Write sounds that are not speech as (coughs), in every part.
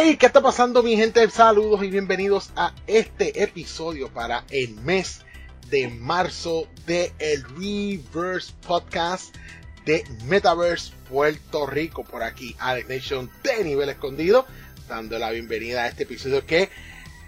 Hey, ¿qué está pasando mi gente? Saludos y bienvenidos a este episodio para el mes de marzo de el Reverse Podcast de Metaverse Puerto Rico. Por aquí, Alex Nation de nivel escondido, dando la bienvenida a este episodio que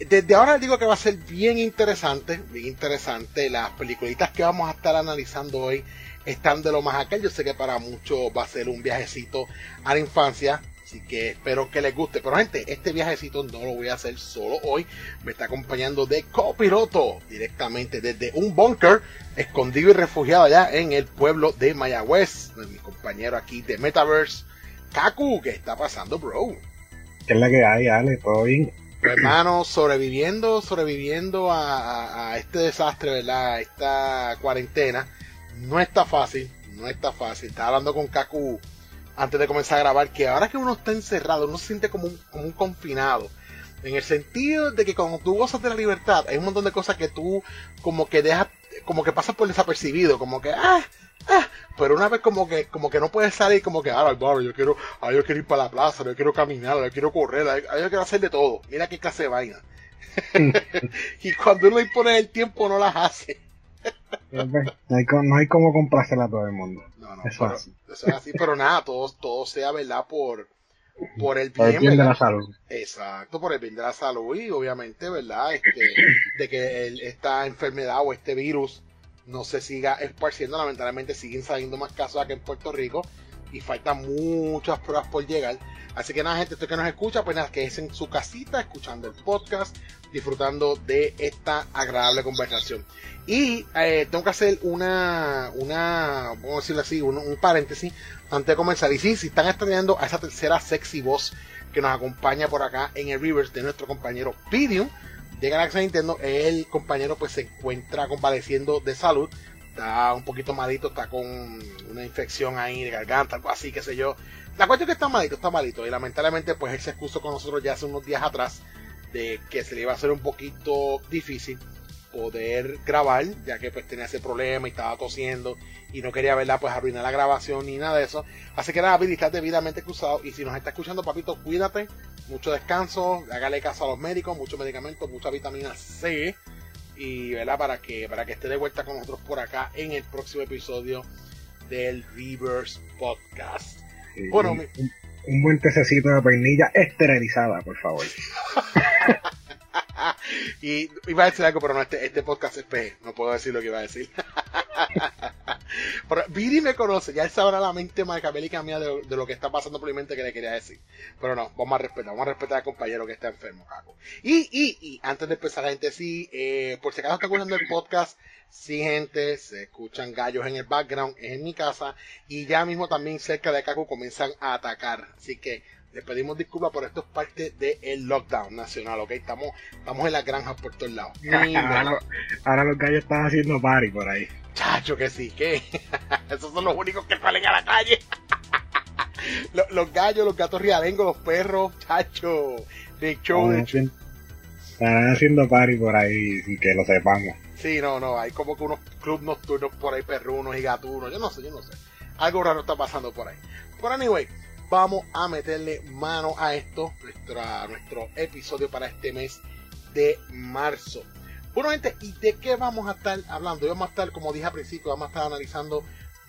desde ahora les digo que va a ser bien interesante, bien interesante. Las peliculitas que vamos a estar analizando hoy están de lo más acá. Yo sé que para muchos va a ser un viajecito a la infancia. Así que espero que les guste. Pero gente, este viajecito no lo voy a hacer solo hoy. Me está acompañando de copiloto directamente desde un bunker escondido y refugiado allá en el pueblo de Mayagüez. Mi compañero aquí de Metaverse, Kaku. ¿Qué está pasando, bro? ¿Qué es la que hay, Ale? ¿Todo bien? hermano, sobreviviendo, sobreviviendo a, a, este desastre, ¿verdad? A esta cuarentena. No está fácil, no está fácil. Estaba hablando con Kaku antes de comenzar a grabar que ahora que uno está encerrado, uno se siente como un, como un confinado. En el sentido de que cuando tú gozas de la libertad, hay un montón de cosas que tú como que dejas, como que pasas por desapercibido, como que, ah, ah, pero una vez como que, como que no puedes salir como que, ah, barrio, yo quiero, ah, yo quiero ir para la plaza, yo quiero caminar, yo quiero correr, yo quiero hacer de todo. Mira qué clase de vaina. (laughs) y cuando uno impone el tiempo no las hace. No, hay, no hay como comprársela a todo el mundo. No, no, eso, es así, pero nada, todo, todo sea verdad por, por el bien, por el de la salud. Exacto, por el bien de la salud y obviamente, ¿verdad? Este, de que esta enfermedad o este virus no se siga esparciendo. Lamentablemente siguen saliendo más casos aquí en Puerto Rico y faltan muchas pruebas por llegar. Así que nada, gente, esto que nos escucha, pues nada, que es en su casita, escuchando el podcast, disfrutando de esta agradable conversación. Y eh, tengo que hacer una, una, vamos a decirlo así, un, paréntesis antes de comenzar. Y sí, si están extrañando a esa tercera sexy voz que nos acompaña por acá en el reverse de nuestro compañero Pidium de Galaxy Nintendo, el compañero pues se encuentra convaleciendo de salud. Está un poquito malito, está con una infección ahí de garganta, algo así, qué sé yo. La cuestión es que está malito, está malito. Y lamentablemente pues él se excusó con nosotros ya hace unos días atrás de que se le iba a hacer un poquito difícil poder grabar, ya que pues tenía ese problema y estaba tosiendo y no quería verla pues arruinar la grabación ni nada de eso. Así que nada, Billy, estás debidamente cruzado y si nos está escuchando, papito, cuídate, mucho descanso, hágale caso a los médicos, muchos medicamentos, mucha vitamina C y ¿verdad? para que para que esté de vuelta con nosotros por acá en el próximo episodio del Reverse Podcast. Bueno, un, un, buen tececito de vainilla esterilizada, por favor. (laughs) y iba a decir algo, pero no, este, este podcast es PG, no puedo decir lo que iba a decir. (laughs) pero Viri me conoce, ya él sabrá la mente maquiavélica mía de, de, lo que está pasando por mi mente que le quería decir. Pero no, vamos a respetar, vamos a respetar al compañero que está enfermo, Caco. Y, y, y, antes de empezar, la gente, sí, eh, por si acaso está escuchando el podcast, sí, gente, se escuchan gallos en el background, es en mi casa, y ya mismo también cerca de Caco comienzan a atacar. Así que les pedimos disculpas por esto es parte del lockdown nacional, ¿ok? Estamos, estamos en las granjas por todos lados. (laughs) ahora, ahora, los gallos están haciendo party por ahí. Chacho, que sí, que (laughs) esos son los únicos que salen a la calle. (laughs) los, los, gallos, los gatos rialengos, los perros, chacho. De hecho, de hecho. Están haciendo party por ahí sin que lo sepamos. Sí, no, no, hay como que unos clubs nocturnos por ahí, perrunos y gatunos. Yo no sé, yo no sé. Algo raro está pasando por ahí. Pero anyway, vamos a meterle mano a esto, nuestra, nuestro episodio para este mes de marzo. Bueno, gente, ¿y de qué vamos a estar hablando? Vamos a estar, como dije al principio, vamos a estar analizando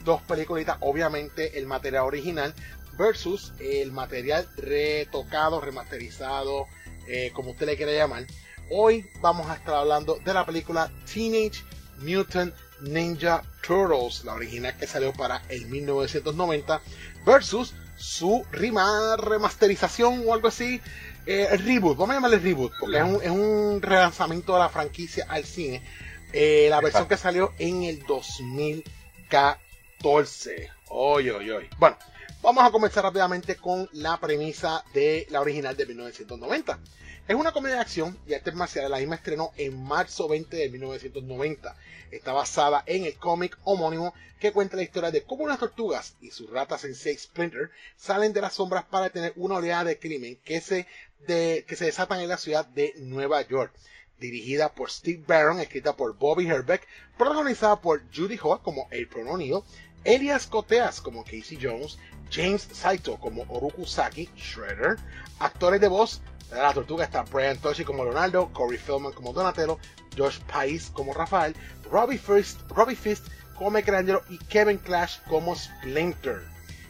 dos películas, obviamente el material original versus el material retocado, remasterizado, eh, como usted le quiera llamar. Hoy vamos a estar hablando de la película Teenage Mutant Ninja Turtles, la original que salió para el 1990, versus su rima, remasterización o algo así, eh, reboot, vamos a llamarle reboot, porque es un, es un relanzamiento de la franquicia al cine. Eh, la versión que salió en el 2014. Oy, oy, oy. Bueno, vamos a comenzar rápidamente con la premisa de la original de 1990. Es una comedia de acción y arte marcial. La misma estrenó en marzo 20 de 1990. Está basada en el cómic homónimo que cuenta la historia de cómo unas tortugas y sus ratas en seis Splinter salen de las sombras para detener una oleada de crimen que se, que se desatan en la ciudad de Nueva York. Dirigida por Steve Barron, escrita por Bobby Herbeck, protagonizada por Judy Hall como April O'Neil, Elias Coteas como Casey Jones, James Saito como Oruku Saki, Shredder. Actores de voz de la tortuga está Brian Toshi como Leonardo, Corey Feldman como Donatello, Josh Pais como Rafael, Robbie Fist, Robbie Fist como Michelangelo y Kevin Clash como Splinter.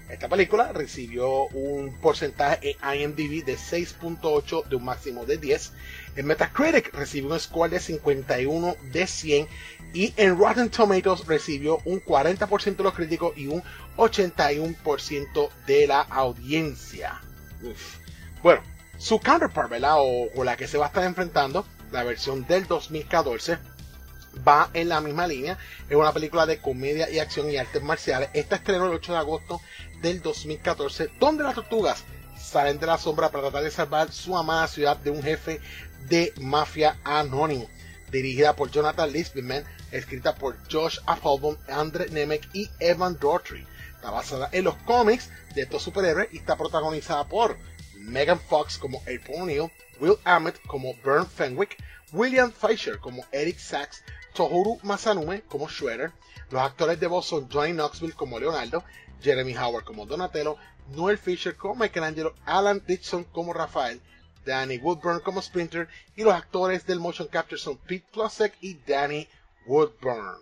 Esta película recibió un porcentaje en IMDb de 6.8 de un máximo de 10. En Metacritic recibió un score de 51 de 100 y en Rotten Tomatoes recibió un 40% de los críticos y un 81% de la audiencia. Bueno, su counterpart, ¿verdad? O, o la que se va a estar enfrentando, la versión del 2014, va en la misma línea. Es una película de comedia y acción y artes marciales. Esta estrenó el 8 de agosto del 2014, donde las tortugas salen de la sombra para tratar de salvar su amada ciudad de un jefe de mafia anónimo. Dirigida por Jonathan Lisbman, escrita por Josh Applebaum, Andre Nemec y Evan Daughtry. Está basada en los cómics de estos superhéroes y está protagonizada por Megan Fox como April O'Neil, Will Ahmed como Bern Fenwick, William Fisher como Eric Sachs, Tohuru Masanume como Shredder. Los actores de voz son Johnny Knoxville como Leonardo, Jeremy Howard como Donatello, Noel Fisher como Michelangelo, Alan Dixon como Rafael, Danny Woodburn como Splinter y los actores del motion capture son Pete Plusek y Danny Woodburn.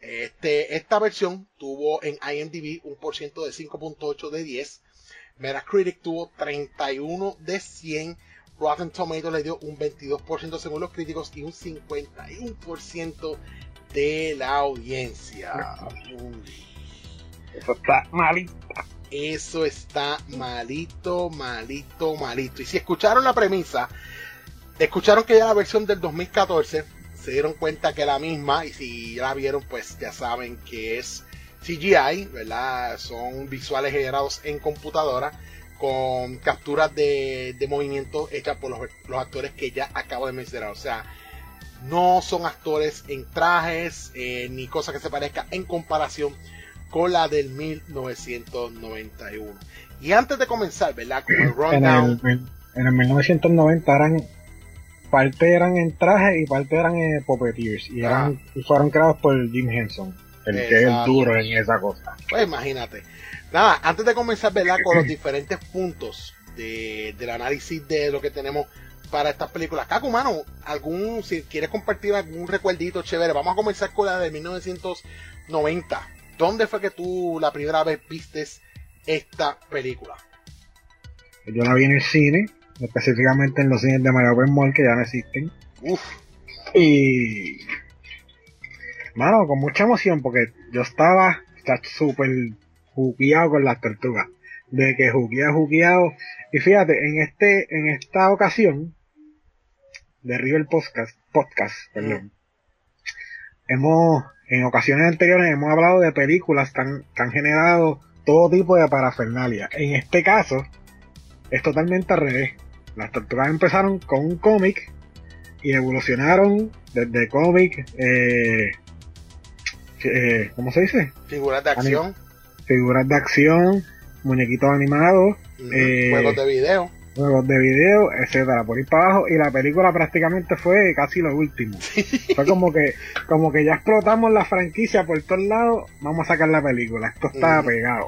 Este, esta versión tuvo en IMDb un por ciento de 5.8 de 10. Metacritic tuvo 31 de 100. Rotten Tomatoes le dio un 22% según los críticos y un 51% de la audiencia. Eso está malito. Eso está malito, malito, malito. Y si escucharon la premisa, escucharon que ya la versión del 2014 se dieron cuenta que la misma, y si la vieron, pues ya saben que es CGI, ¿verdad? Son visuales generados en computadora con capturas de, de movimiento hechas por los, actores que ya acabo de mencionar. O sea, no son actores en trajes eh, ni cosa que se parezca en comparación con la del 1991. Y antes de comenzar, ¿verdad? Con el rundown. En el, en el 1990 eran parte eran en traje y parte eran en puppeteers y eran, ah. fueron creados por Jim Henson, el Exacto. que es el duro en esa cosa. Pues imagínate. Nada, antes de comenzar, ¿verdad? Con los diferentes puntos de, del análisis de lo que tenemos para estas películas. Caco, mano, algún, si quieres compartir algún recuerdito chévere, vamos a comenzar con la de 1990. ¿Dónde fue que tú la primera vez vistes esta película? Yo la vi en el cine, específicamente en los cines de Mall que ya no existen. Uf. Y. Mano, con mucha emoción, porque yo estaba súper jugueado con las tortugas. De que jugueado, jugueado. Y fíjate, en este, en esta ocasión, de River Podcast, podcast, perdón, hemos, en ocasiones anteriores hemos hablado de películas que han, que han generado todo tipo de parafernalia. En este caso, es totalmente al revés. Las tortugas empezaron con un cómic y evolucionaron desde cómic, eh, eh, ¿cómo se dice? Figuras de acción. Figuras de acción, muñequitos animados, uh -huh. eh, juegos de video. Juegos de video, etcétera, por ir para abajo. Y la película prácticamente fue casi lo último. fue como que, como que ya explotamos la franquicia por todos lados, vamos a sacar la película. Esto está Uh -huh. pegado.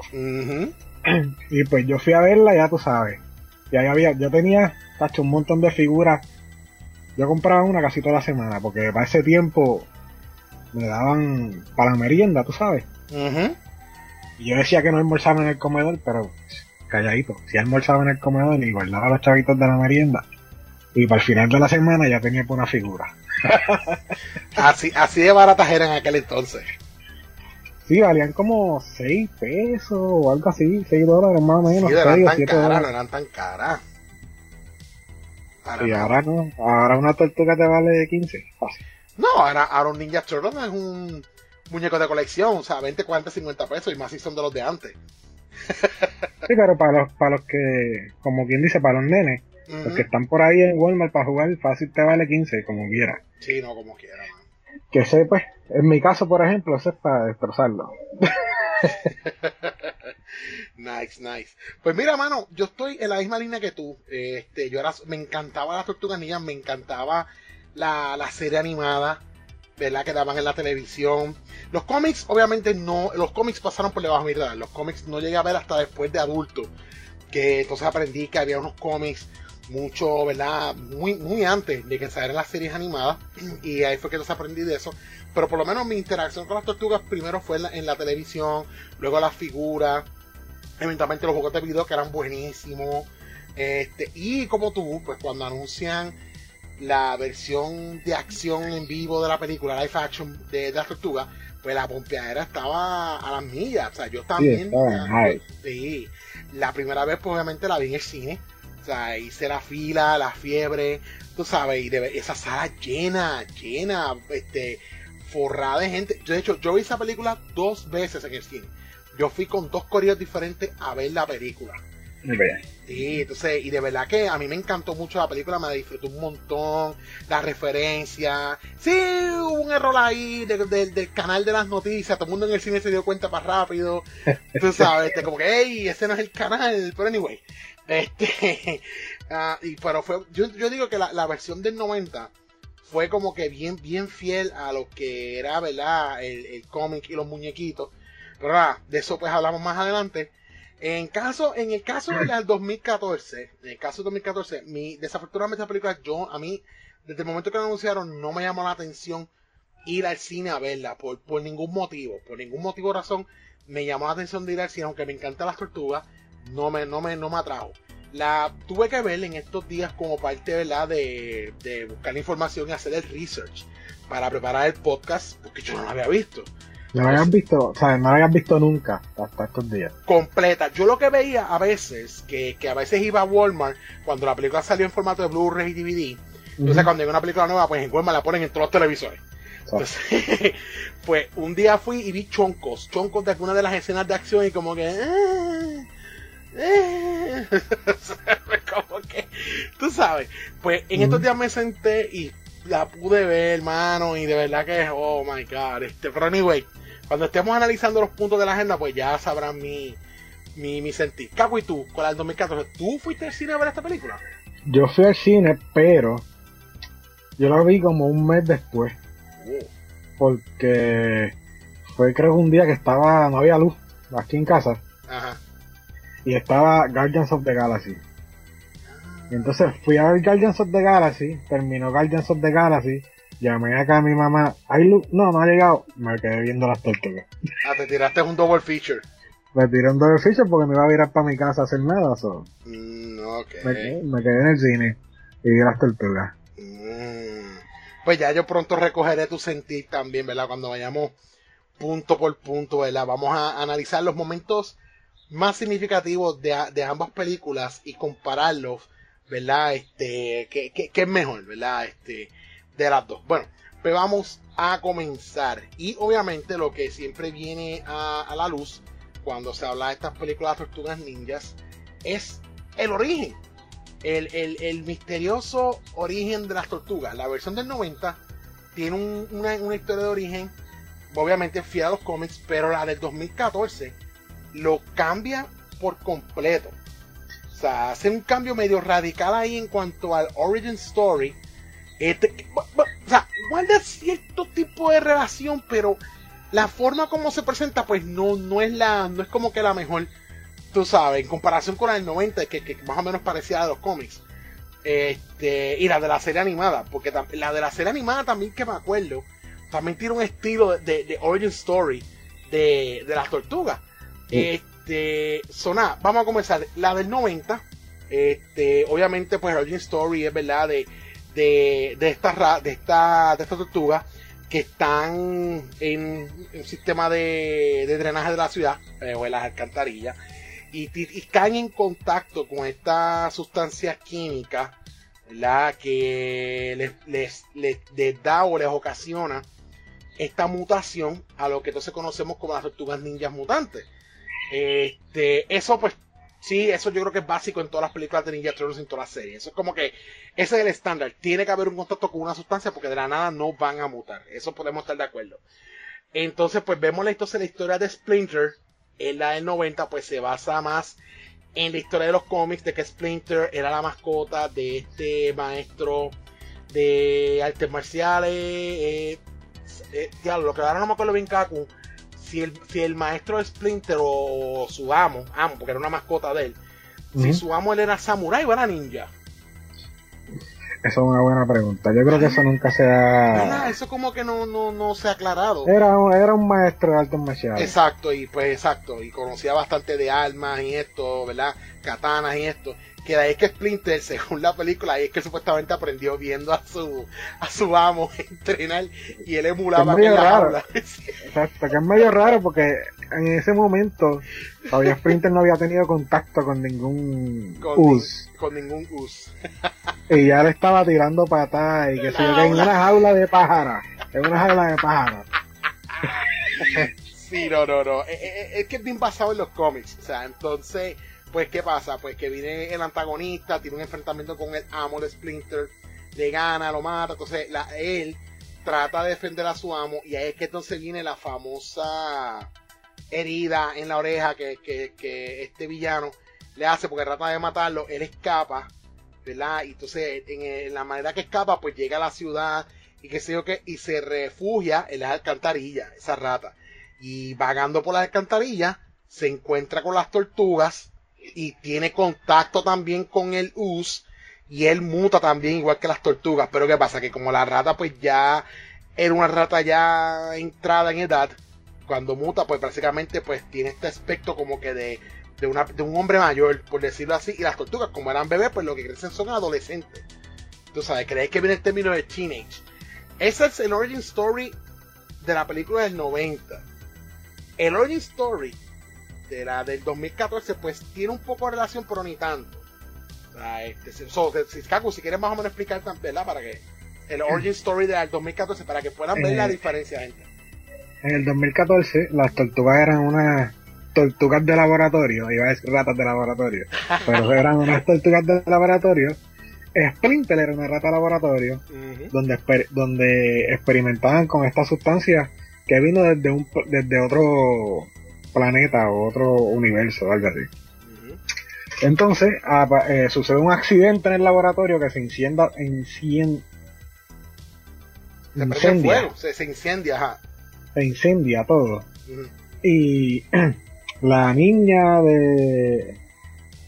(clears throat) Y pues yo fui a verla, ya tú sabes. Y ahí había, yo tenía, tacho, un montón de figuras. Yo compraba una casi toda la semana, porque para ese tiempo me daban para la merienda, tú sabes. Y yo decía que no almorzaba en el comedor, pero calladito. Si almorzaba en el comedor y guardaba los chavitos de la merienda. Y para el final de la semana ya tenía una figura. (laughs) Así, así de baratas eran en aquel entonces. Sí, valían como 6 pesos o algo así, 6 dólares más o menos. Sí, no 6 eran tan 7 caras, dólares. no eran tan caras. Y no. ahora no, ahora una tortuga te vale 15, fácil. No, ahora, ahora un Ninja Turtle es un muñeco de colección, o sea, 20, 40, 50 pesos y más si son de los de antes. Sí, pero para los, para los que, como quien dice, para los nenes, los que están por ahí en Walmart para jugar, fácil te vale 15, como quiera. Sí, no, como quiera. man. Que ese, pues, en mi caso, por ejemplo, ese es para destrozarlo. (laughs) Nice, nice. Pues mira, mano, yo estoy en la misma línea que tú. Este, yo era, me encantaba las tortugas ninjas, me encantaba la, la serie animada. ¿Verdad? Que daban en la televisión. Los cómics, obviamente, no. Los cómics pasaron por debajo de mi radar. Los cómics no llegué a ver hasta después de adulto. Que entonces aprendí que había unos cómics mucho, ¿verdad? Muy, muy antes de que salieran las series animadas. (clears throat) Y ahí fue que entonces aprendí de eso. Pero por lo menos mi interacción con las tortugas primero fue en la, en la televisión, luego las figuras, eventualmente los juegos de video que eran buenísimos. Este, y como tú, pues cuando anuncian la versión de acción en vivo de la película, live action de, de las tortugas, pues la pompeadera estaba a las millas. O sea, yo también. Sí, la primera vez, pues obviamente la vi en el cine. O sea, hice la fila, la fiebre, tú sabes, y de, esa sala llena, llena, este, forrada de gente. De hecho, yo vi esa película dos veces en el cine. Yo fui con dos corridos diferentes a ver la película. Sí, entonces, y de verdad que a mí me encantó mucho la película, me la disfruté un montón, la referencia. Sí, hubo un error ahí del canal de las noticias, todo el mundo en el cine se dio cuenta más rápido. Tú (laughs) sabes, este, como que, hey, ese no es el canal, pero anyway. Este, uh, (laughs) y, pero fue, yo, yo digo que la, la, versión del 90 fue como que bien, bien fiel a lo que era, ¿verdad? El, el cómic y los muñequitos. Pero nada, de eso pues hablamos más adelante. En, caso, en el caso del 2014, en el caso del 2014, mi, desafortunadamente esta película, yo, a mí, desde el momento que la anunciaron, no me llamó la atención ir al cine a verla, por, por ningún motivo, por ningún motivo o razón, me llamó la atención de ir al cine, aunque me encantan las tortugas, no me, no me, no me atrajo. La tuve que ver en estos días como parte ¿verdad? De, de buscar información y hacer el research para preparar el podcast, porque yo no lo había visto. No la habías visto, o sea, no la habías visto nunca hasta estos días. Completa. Yo lo que veía a veces, que, que a veces iba a Walmart cuando la película salió en formato de Blu-ray y DVD. Entonces, cuando hay una película nueva, pues en Walmart la ponen en todos los televisores. Entonces, (laughs) pues un día fui y vi choncos, choncos de alguna de las escenas de acción y como que. Eh, eh. (laughs) como que. Tú sabes. Pues en estos días me senté y la pude ver, hermano, y de verdad que, oh my god. Este, pero anyway, cuando estemos analizando los puntos de la agenda, pues ya sabrán mi, mi, mi sentir. Caco, ¿y tú? Con la del 2014, ¿tú fuiste al cine a ver esta película? Yo fui al cine, pero yo la vi como un mes después. Oh. Porque fue creo un día que estaba, no había luz aquí en casa. Ajá. Y estaba Guardians of the Galaxy. Y entonces fui a ver Guardians of the Galaxy, terminó Guardians of the Galaxy, Llamé acá a mi mamá. ¿Hay luz? No, no ha llegado. Me quedé viendo las tortugas. Ah, te tiraste un double feature. Me tiré un double feature porque me iba a virar para mi casa a hacer nada. So. Mm, me, quedé, en el cine y vi las tortugas. Mm. Pues ya yo pronto recogeré tu sentir también, ¿verdad? Cuando vayamos punto por punto, ¿verdad? Vamos a analizar los momentos más significativos de, de ambas películas y compararlos, ¿verdad? Este, ¿qué, qué, qué es mejor, ¿verdad? Este, de las dos. Bueno, pues vamos a comenzar. Y obviamente lo que siempre viene a, la luz cuando se habla de estas películas tortugas ninjas es el origen. El, misterioso origen de las tortugas. La versión del 90 tiene una, una, historia de origen, obviamente fiel a los cómics, pero la del 2014 lo cambia por completo. O sea, hace un cambio medio radical ahí en cuanto al origin story este, o sea, guarda cierto tipo de relación, pero la forma como se presenta, pues no, no es la, no es como que la mejor, tú sabes, en comparación con la del 90, que, que más o menos parecía a los cómics. Este, y la de la serie animada, porque la de la serie animada también que me acuerdo, también tiene un estilo de, de origin story de, de las tortugas. Este, soná, vamos a comenzar. La del 90, este, obviamente, pues origin story es verdad de de, de estas de esta, de tortugas que están en un sistema de, drenaje de la ciudad eh, o en las alcantarillas y, caen en contacto con esta sustancia química la que les, les, da o les ocasiona esta mutación a lo que entonces conocemos como las tortugas ninjas mutantes. Este, eso pues Sí, eso yo creo que es básico en todas las películas de Ninja Turtles y en todas las series. Eso es como que ese es el estándar. Tiene que haber un contacto con una sustancia porque de la nada no van a mutar. Eso podemos estar de acuerdo. Entonces, pues vemos entonces la historia de Splinter. En la del 90, pues se basa más en la historia de los cómics de que Splinter era la mascota de este maestro de artes marciales. Eh, eh, lo que ahora no me acuerdo bien Kaku, si el, si el maestro Splinter o su amo, amo, porque era una mascota de él, si su amo él era samurái o era ninja. Esa es una buena pregunta. Yo creo que eso nunca se ha... Eso como que no, no, no se ha aclarado. Era, un- era un maestro de artes marciales. Exacto, y pues exacto, y conocía bastante de armas y esto, ¿verdad? Katanas y esto. Que de ahí es que Splinter, (laughs) según la película, ahí es que supuestamente aprendió viendo a su, a su amo (laughs) entrenar y él emulaba Que es medio raro. (laughs) Exacto, que es medio raro porque en ese momento todavía Sprinter no había tenido contacto con ningún Con, US. con ningún us. Y ya le estaba tirando patadas y que se yo en una jaula de pájara. En una jaula de pájara. Sí, no, no, no. Es, es- es que es bien basado en los cómics. O sea, entonces, pues, ¿qué pasa? Pues que viene el antagonista, tiene un enfrentamiento con el amo de Splinter, le gana, lo mata. Entonces, la, él trata de defender a su amo y ahí es que entonces viene la famosa herida en la oreja que, que, este villano le hace porque trata de matarlo. Él escapa, ¿verdad? Y entonces, en, en la manera que escapa, pues llega a la ciudad y qué sé yo qué, y se refugia en las alcantarillas, esa rata y vagando por las alcantarillas se encuentra con las tortugas y tiene contacto también con el us y él muta también igual que las tortugas. Pero qué pasa que como la rata pues ya era una rata ya entrada en edad cuando muta pues básicamente pues tiene este aspecto como que de de, una, de un hombre mayor por decirlo así y las tortugas como eran bebés pues lo que crecen son adolescentes. Tú sabes creéis que viene el término de teenage. Ese es el origin story de la película del 90 el origin story de la del 2014 pues tiene un poco de relación pero ni tanto o sea, este, si- so, Kaku, si quieres más o menos explicar tam- ¿verdad? para que el origin story del 2014 para que puedan ver Eh, la diferencia gente En el 2014 las tortugas eran unas tortugas de laboratorio. Iba a decir ratas de laboratorio. (laughs) Pero eran unas tortugas de laboratorio. Splinter era una rata de laboratorio. Donde, donde experimentaban con esta sustancia que vino desde un desde otro planeta o otro universo o algo así. Entonces apa- eh, sucede un accidente en el laboratorio que se incendia, incien- se incendia, fuego se, se incendia ajá. se incendia todo. Ujú. Y (clears throat) la niña de,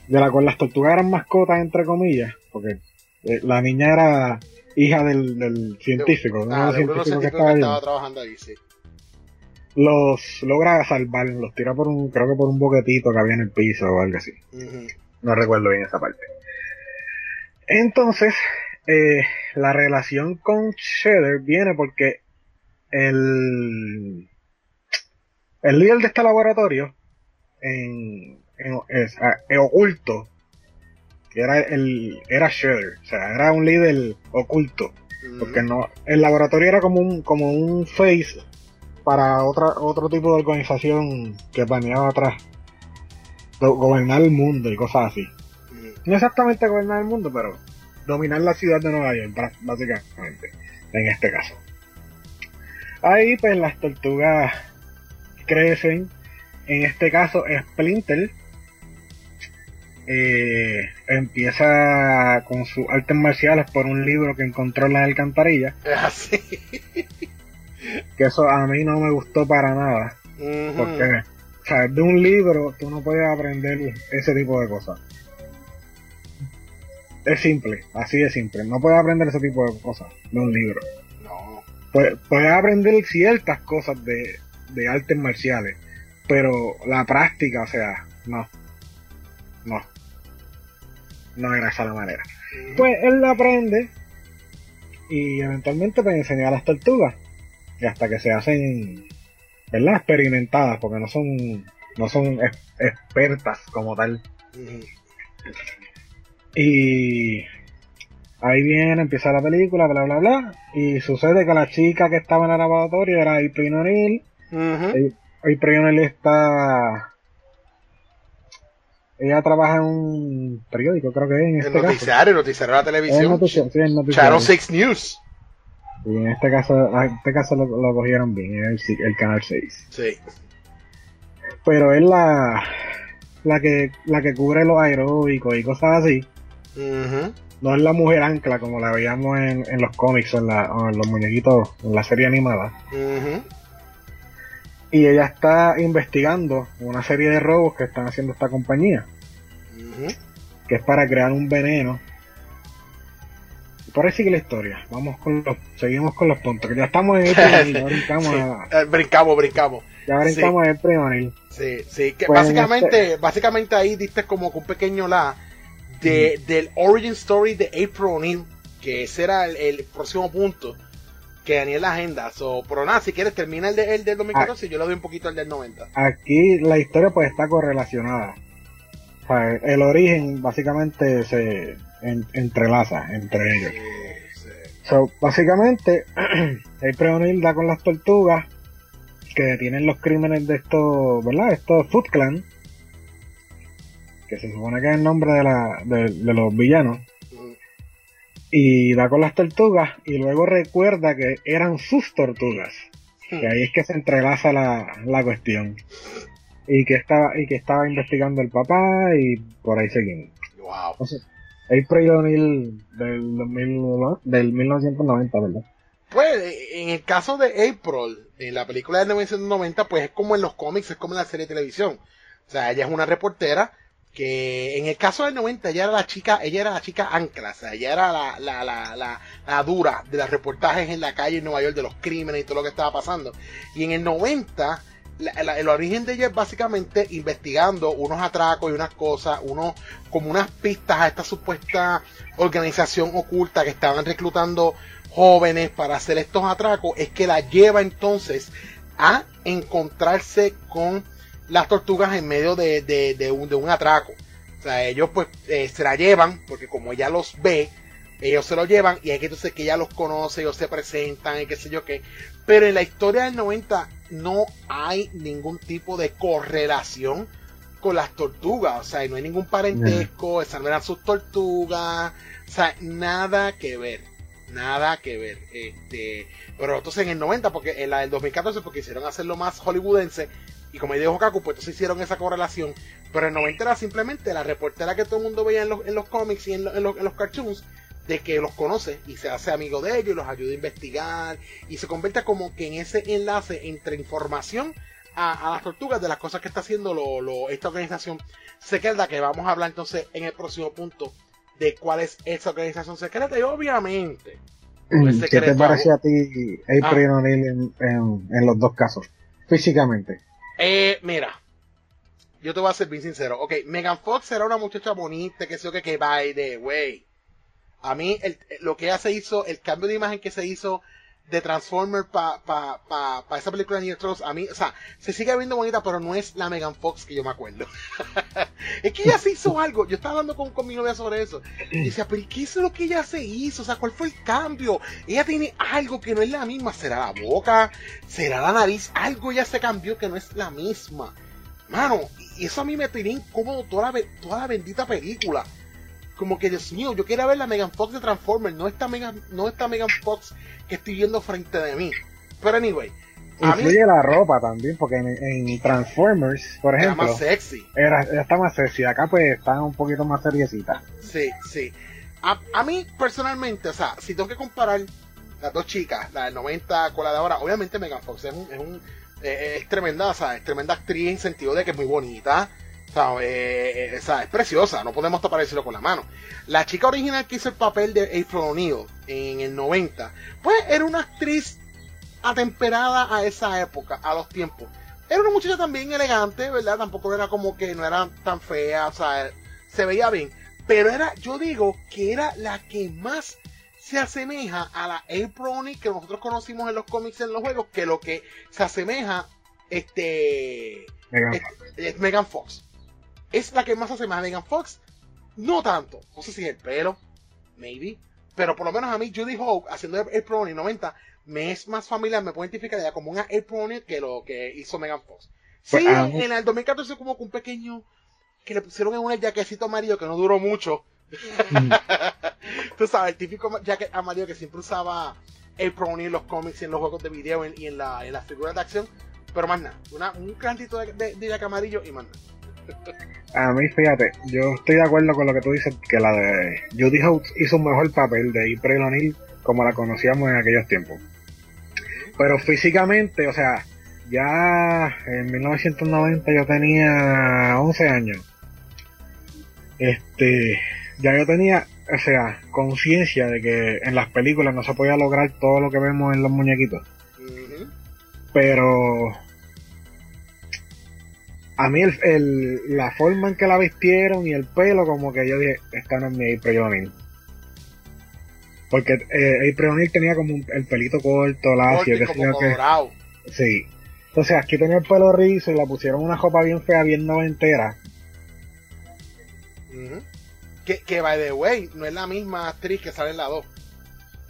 de la cual las tortugas eran mascotas, entre comillas, porque eh, la niña era hija del, del científico, de Ah, de los de científicos que estaba que estaba trabajando ahí sí los logra salvar, los tira por un, creo que por un boquetito que había en el piso o algo así. No recuerdo bien esa parte. Entonces, eh, la relación con Shredder viene porque el, el líder de este laboratorio, en, en- es- ah, en oculto, que era el, era Shredder, o sea, era un líder oculto, porque no, el laboratorio era como un, como un face para otra, otro tipo de organización que planeaba atrás go- gobernar el mundo y cosas así. Ujú. No exactamente gobernar el mundo, pero dominar la ciudad de Nueva York, básicamente, en este caso. Ahí pues las tortugas crecen, en este caso Splinter eh, empieza con sus artes marciales por un libro que encontró en la alcantarilla, es (laughs) así que eso a mí no me gustó para nada, porque o sea, de un libro tú no puedes aprender ese tipo de cosas. Es simple, así de simple. No puedes aprender ese tipo de cosas de un libro. no Puedes, puedes aprender ciertas cosas de, de artes marciales, pero la práctica, o sea, no. No. No era esa la manera. Pues él la aprende y eventualmente pues enseña a las tortugas. Y hasta que se hacen, ¿verdad? Experimentadas, porque no son, no son ex- expertas como tal. Y ahí viene, empieza la película, bla, bla, bla. Y sucede que la chica que estaba en el laboratorio era April O'Neil. Ujú. April O'Neil está... Ella trabaja en un periódico, creo que es en el este noticiario el noticiario de la televisión noticia- sí, noticiario. Channel 6 News Y en este caso, en este caso lo, lo cogieron bien, el, el canal 6. sí Pero es la, la que, la que cubre los aeróbicos y cosas así. No es la mujer ancla como la veíamos en, en los cómics o en, la, o en los muñequitos, en la serie animada. Y ella está investigando una serie de robos que están haciendo esta compañía, que es para crear un veneno. Por ahí sigue la historia. Vamos con los, seguimos con los puntos, ya estamos en el (laughs) primer, ya brincamos, Sí. a- Eh, brincamos, brincamos. ya brincamos en el primer. Sí, sí, que Pues en básicamente, básicamente ahí diste como un pequeño la de, del origin story de April O'Neil, que ese era el, el próximo punto que tenía en la agenda. So, pero nada, si quieres termina el, de- el del 2014 y yo le doy un poquito al del 90. Aquí la historia pues está correlacionada. O sea, el origen básicamente se en- entrelaza entre ellos. So, básicamente, April O'Neil da con las tortugas que detienen los crímenes de estos, ¿verdad? Estos Foot Clan, que se supone que es el nombre de, la, de, de los villanos, Mm, y da con las tortugas y luego recuerda que eran sus tortugas. Que ahí es que se entrelaza la, la cuestión. Y que estaba, y que estaba investigando el papá y por ahí seguimos. Wow. Entonces, April O'Neil del, 2000, ¿no? del 1990, ¿verdad? Pues en el caso de April, en la película de 1990, pues es como en los cómics, es como en la serie de televisión. O sea, ella es una reportera que en el caso del 90 ella era la chica, ella era la chica ancla, o sea, ella era la, la, la, la dura de los reportajes en la calle en Nueva York de los crímenes y todo lo que estaba pasando. Y en el 90, el origen de ella es básicamente investigando unos atracos y unas cosas, unos, como unas pistas a esta supuesta organización oculta que estaban reclutando jóvenes para hacer estos atracos, es que la lleva entonces a encontrarse con las tortugas en medio de, de- de un, de un atraco. O sea, ellos pues eh, se la llevan, porque como ella los ve, ellos se lo llevan y hay que entonces que ella los conoce, ellos se presentan y qué sé yo qué. Pero en la historia del 90 no hay ningún tipo de correlación con las tortugas. O sea, no hay ningún parentesco, esas no eran sus tortugas. O sea, nada que ver. Nada que ver. Este, pero entonces en el 90, porque en la del 2014, porque hicieron hacerlo más hollywoodense, y como dijo Kaku, pues entonces hicieron esa correlación. Pero el 90 era simplemente la reportera que todo el mundo veía en los, en los cómics y en, lo- en los, en los cartoons, de que los conoce y se hace amigo de ellos y los ayuda a investigar y se convierte como que en ese enlace entre información a, a las tortugas de las cosas que está haciendo lo, lo- esta organización secreta que vamos a hablar entonces en el próximo punto de cuál es esa organización secreta y obviamente el ¿Qué te parece a ti April Ah. En, en, en los dos casos? Físicamente. Eh, mira, yo te voy a ser bien sincero. Ok, Megan Fox era una muchacha bonita, que sé yo que, que by the way. A mí, el- lo que ella se hizo, el cambio de imagen que se hizo de Transformer para pa, pa, pa esa película de New Trolls, a mí, o sea, se sigue viendo bonita, pero no es la Megan Fox que yo me acuerdo. (laughs) es que ella se hizo algo. Yo estaba hablando con, con mi novia sobre eso. Y decía, pero ¿y ¿qué es lo que ella se hizo? O sea, ¿cuál fue el cambio? Ella tiene algo que no es la misma. ¿Será la boca? ¿Será la nariz? Algo ya se cambió que no es la misma. Mano, y eso a mí me tenía incómodo toda toda la bendita película. Como que, Dios mío, yo quiero ver la Megan Fox de Transformers, no esta Megan, no esta Megan Fox que estoy viendo frente de mí. Pero anyway, Influye la ropa también, porque en, en Transformers, por era ejemplo, más sexy. era, era- está más sexy. Acá pues está un poquito más seriecita. Sí, sí. A, a mí personalmente, o sea, si tengo que comparar las dos chicas, la del 90 con la de ahora, obviamente Megan Fox es un, es un eh, es tremenda, o sea, es tremenda actriz en sentido de que es muy bonita, o sea, eh, o sea, es preciosa, no podemos tapar decirlo con la mano. La chica original que hizo el papel de April O'Neil en el 90, pues era una actriz atemperada a esa época, a los tiempos. Era una muchacha también elegante, ¿verdad? Tampoco era como que no era tan fea, o sea, se veía bien. Pero era, yo digo que era la que más se asemeja a la April O'Neil que nosotros conocimos en los cómics y en los juegos, que lo que se asemeja, este, Megan es, es Megan Fox. Es la que más se asemeja a Megan Fox. No tanto. No sé si es el pelo. Maybe. Pero por lo menos a mí, Judy Hope, haciendo April O'Neil 90, me es más familiar, me puedo identificar ya como una April O'Neil que lo que hizo Megan Fox. Sí, Pues, en el 2014 como que un pequeño que le pusieron en un jaquecito amarillo que no duró mucho. (laughs) Tú sabes, el típico jacket amarillo que siempre usaba April O'Neil en los cómics y en los juegos de video y en, la, en las figuras de acción. Pero más nada, una, un cantito de, de, de jacket amarillo y más nada. A mí, fíjate, yo estoy de acuerdo con lo que tú dices, que la de Judy Holt hizo un mejor papel de April O'Neil como la conocíamos en aquellos tiempos. Pero físicamente, o sea, ya en 1990 yo tenía 11 años. Este, ya yo tenía, o sea, conciencia de que en las películas no se podía lograr todo lo que vemos en los muñequitos. Pero a mí el, la forma en que la vistieron y el pelo, como que yo dije, esta no es mi April Porque eh, April tenía como el pelito corto, lacio, que como que... Sí. Entonces aquí tenía el pelo rizo y la pusieron una ropa bien fea, bien noventera. que, que, by the way, no es la misma actriz que sale en la 2.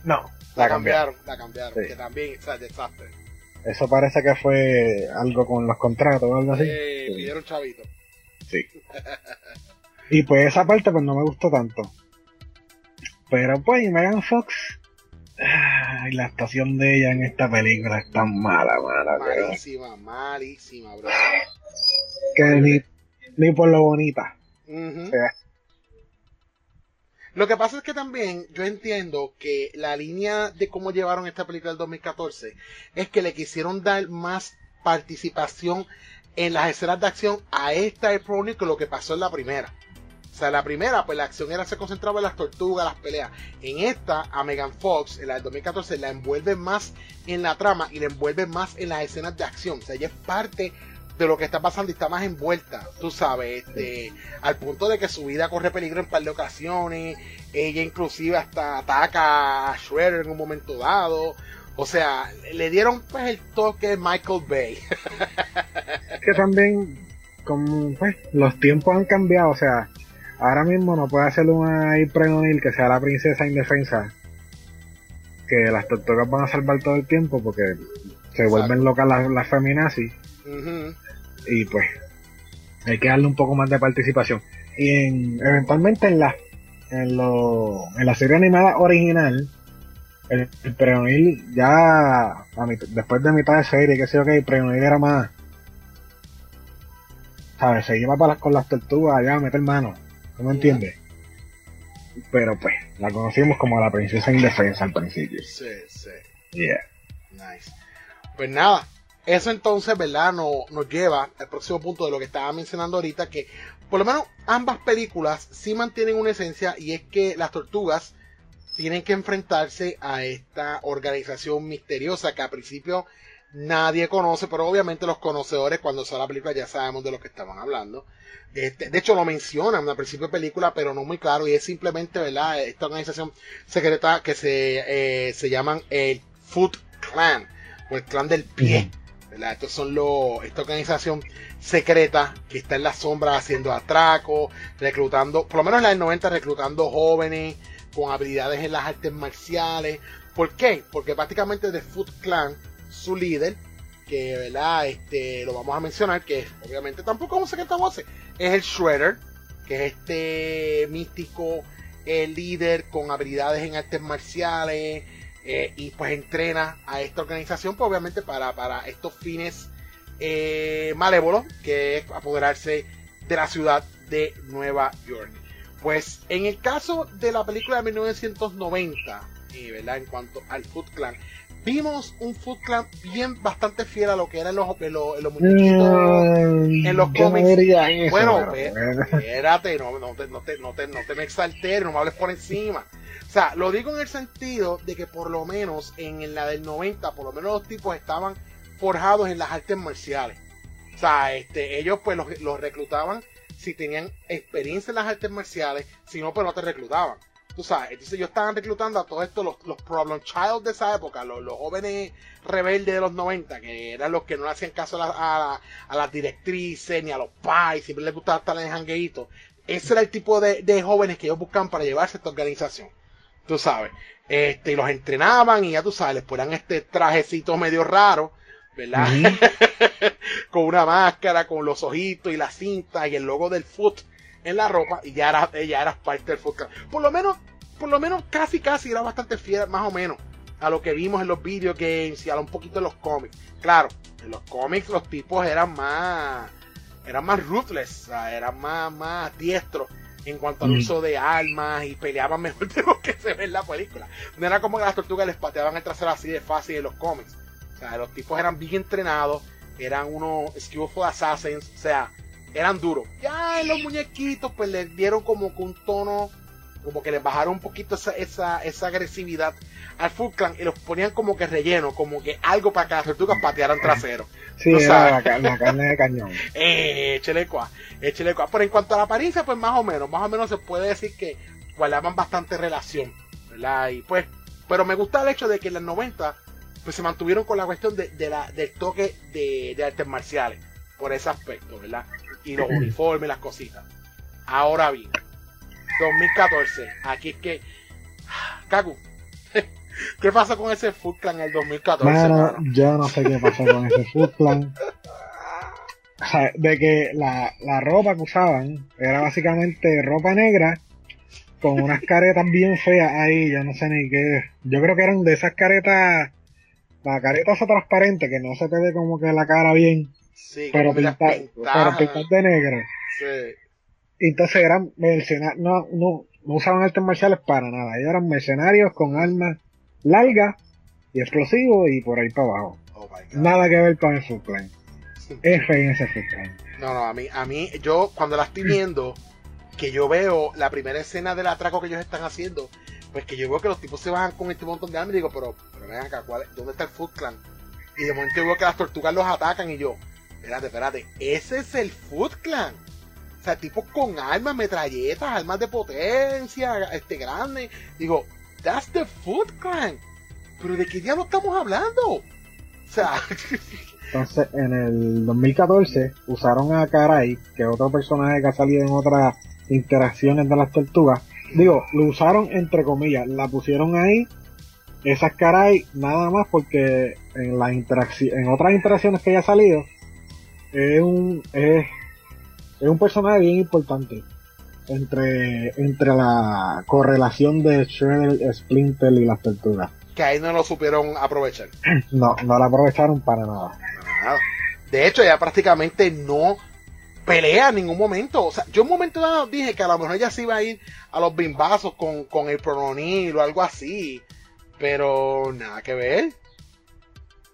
No. La, cambiaron, la cambiaron. Que también es desastre. Eso parece que fue algo con los contratos o algo así. Eh, sí. pidieron chavito. Sí. y pues esa parte pues no me gustó tanto. Pero pues Megan Fox Ay, la actuación de ella en esta película es tan mala, mala. Malísima, malísima, bro. Que ni, ni por lo bonita. Lo que pasa es que también yo entiendo que la línea de cómo llevaron esta película del 2014 es que le quisieron dar más participación en las escenas de acción a esta April que lo que pasó en la primera. O sea, la primera, pues la acción era se concentraba en las tortugas, las peleas. En esta, a Megan Fox, en la del 2014, la envuelve más en la trama y la envuelve más en las escenas de acción. O sea, ella es parte de lo que está pasando y está más envuelta, tú sabes, este, al punto de que su vida corre peligro en un par de ocasiones. Ella inclusive hasta ataca a Shredder en un momento dado. O sea, le dieron pues el toque Michael Bay. que también, como pues, los tiempos han cambiado, o sea, ahora mismo no puede hacer una April que sea la princesa indefensa. Que las tortugas van a salvar todo el tiempo porque se vuelven locas las, las feminazis. Y pues hay que darle un poco más de participación. Y en, eventualmente en la, en, lo, en la serie animada original, el, el ya después de mitad de serie, que sé yo que el Preonil era más, ¿sabes? Se iba para con las tortugas allá a meter mano. ¿No me entiendes? Pero pues, la conocimos como la princesa indefensa al principio. Sí, sí. Yeah. Nice. Pues nada, eso entonces, ¿verdad? Nos, lleva al próximo punto de lo que estaba mencionando ahorita, que por lo menos ambas películas sí mantienen una esencia y es que las tortugas tienen que enfrentarse a esta organización misteriosa que a principio nadie conoce, pero obviamente los conocedores cuando sale la película ya sabemos de lo que estaban hablando. Este, de hecho lo mencionan al principio de película, pero no muy claro, y es simplemente, ¿verdad? Esta organización secreta que se, eh, se llaman el Foot Clan, o el clan del pie. ¿Verdad? Estos son los, esta organización secreta que está en la sombra haciendo atracos, reclutando, por lo menos en la del 90, reclutando jóvenes con habilidades en las artes marciales. ¿Por qué? Porque prácticamente The Foot Clan, su líder, que ¿verdad? Este, lo vamos a mencionar, que obviamente tampoco es un secreto voces, es el Shredder, que es este místico el líder con habilidades en artes marciales eh, y pues entrena a esta organización pues obviamente para, para estos fines eh, malévolos que es apoderarse de la ciudad de Nueva York pues en el caso de la película de 1990 eh, ¿verdad? en cuanto al Foot Clan vimos un Foot Clan bien bastante fiel a lo que eran los, los, los muñequitos en los cómics. bueno, espérate, no, no, te, no, te, no, te, no te me exaltes, no me hables por encima. O sea, lo digo en el sentido de que por lo menos en la del 90, por lo menos los tipos estaban forjados en las artes marciales. O sea, este, ellos pues los, reclutaban si tenían experiencia en las artes marciales, si no, pues no te reclutaban. Tú sabes, entonces ellos estaban reclutando a todos estos, los, problem child de esa época, los, jóvenes rebeldes de los 90, que eran los que no le hacían caso a, las directrices ni a los pais, siempre les gustaba estar en el jangueito. Ese era el tipo de, de, jóvenes que ellos buscaban para llevarse a esta organización. Tú sabes, este, y los entrenaban y ya tú sabes, les ponían este trajecito medio raro, ¿verdad? (laughs) con una máscara, con los ojitos y la cinta y el logo del foot en la ropa y ya era, ella era parte del Foot Por lo menos, por lo menos casi casi era bastante fiel, más o menos, a lo que vimos en los video games y a un poquito en los cómics. Claro, en los cómics los tipos eran más, eran más ruthless, eran más, más diestros en cuanto al Mm. uso de armas y peleaban mejor (laughs) de lo que se ve en la película. No era como que las tortugas les pateaban el trasero así de fácil en los cómics. O sea, los tipos eran bien entrenados, eran unos skillful assassins, o sea, eran duros. Ya en los muñequitos, pues les dieron como que un tono, como que les bajaron un poquito esa, esa, esa agresividad al Clan y los ponían como que relleno, como que algo para que las tortugas patearan trasero. Sí, la, ca- la carne de cañón. (laughs) Eh, échele cuá, échele cuá. Pero en cuanto a la apariencia, pues más o menos, más o menos se puede decir que guardaban bastante relación, ¿verdad? Y pues, pero me gusta el hecho de que en los 90, pues se mantuvieron con la cuestión de, de la, del toque de, de artes marciales, por ese aspecto, ¿verdad? Y los uniformes, las cositas. Ahora bien, 2014, aquí es que, Kaku, ¿qué pasó con ese Foot Clan en el 2014? Mano, mano? yo no sé qué pasó con ese Foot Clan. O sea, de que la, la ropa que usaban era básicamente ropa negra con unas caretas bien feas ahí, yo no sé ni qué. Yo creo que eran de esas caretas, la careta esa transparente que no se te ve como que la cara bien, Sí, pero pintar, pero pintar de negro. Sí. Entonces eran mercenarios, no, no, no usaban artes marciales para nada, ellos eran mercenarios con armas largas y explosivos y por ahí para abajo. Oh. Nada que ver con el Foot Clan. F en ese Foot Clan. No, no, a mí, a mí, yo cuando la estoy viendo, que yo veo la primera escena del atraco que ellos están haciendo, pues que yo veo que los tipos se bajan con este montón de armas y digo, pero, pero ven acá, ¿cuál, ¿dónde está el Foot Clan? Y de momento yo veo que las tortugas los atacan y yo, espérate, espérate, ese es el Foot Clan. O sea, tipos con armas, metralletas, armas de potencia, este grande. Digo, that's the Foot Clan. Pero ¿de qué diablo estamos hablando? O sea, (laughs) Entonces, en el 2014 usaron a Karai, que es otro personaje que ha salido en otras interacciones de las tortugas. Digo, lo usaron entre comillas, la pusieron ahí, esas Karai, nada más porque en las interacci- en otras interacciones que haya salido, es un, es, es un personaje bien importante entre, entre la correlación de Shredder, Splinter y las tortugas. que ahí no lo supieron aprovechar. (clears throat) No, no la aprovecharon para nada. Nada. De hecho, ella prácticamente no pelea en ningún momento. O sea, yo en un momento dado dije que a lo mejor ella se iba a ir a los bimbazos con, con el Prononil o algo así. Pero nada que ver.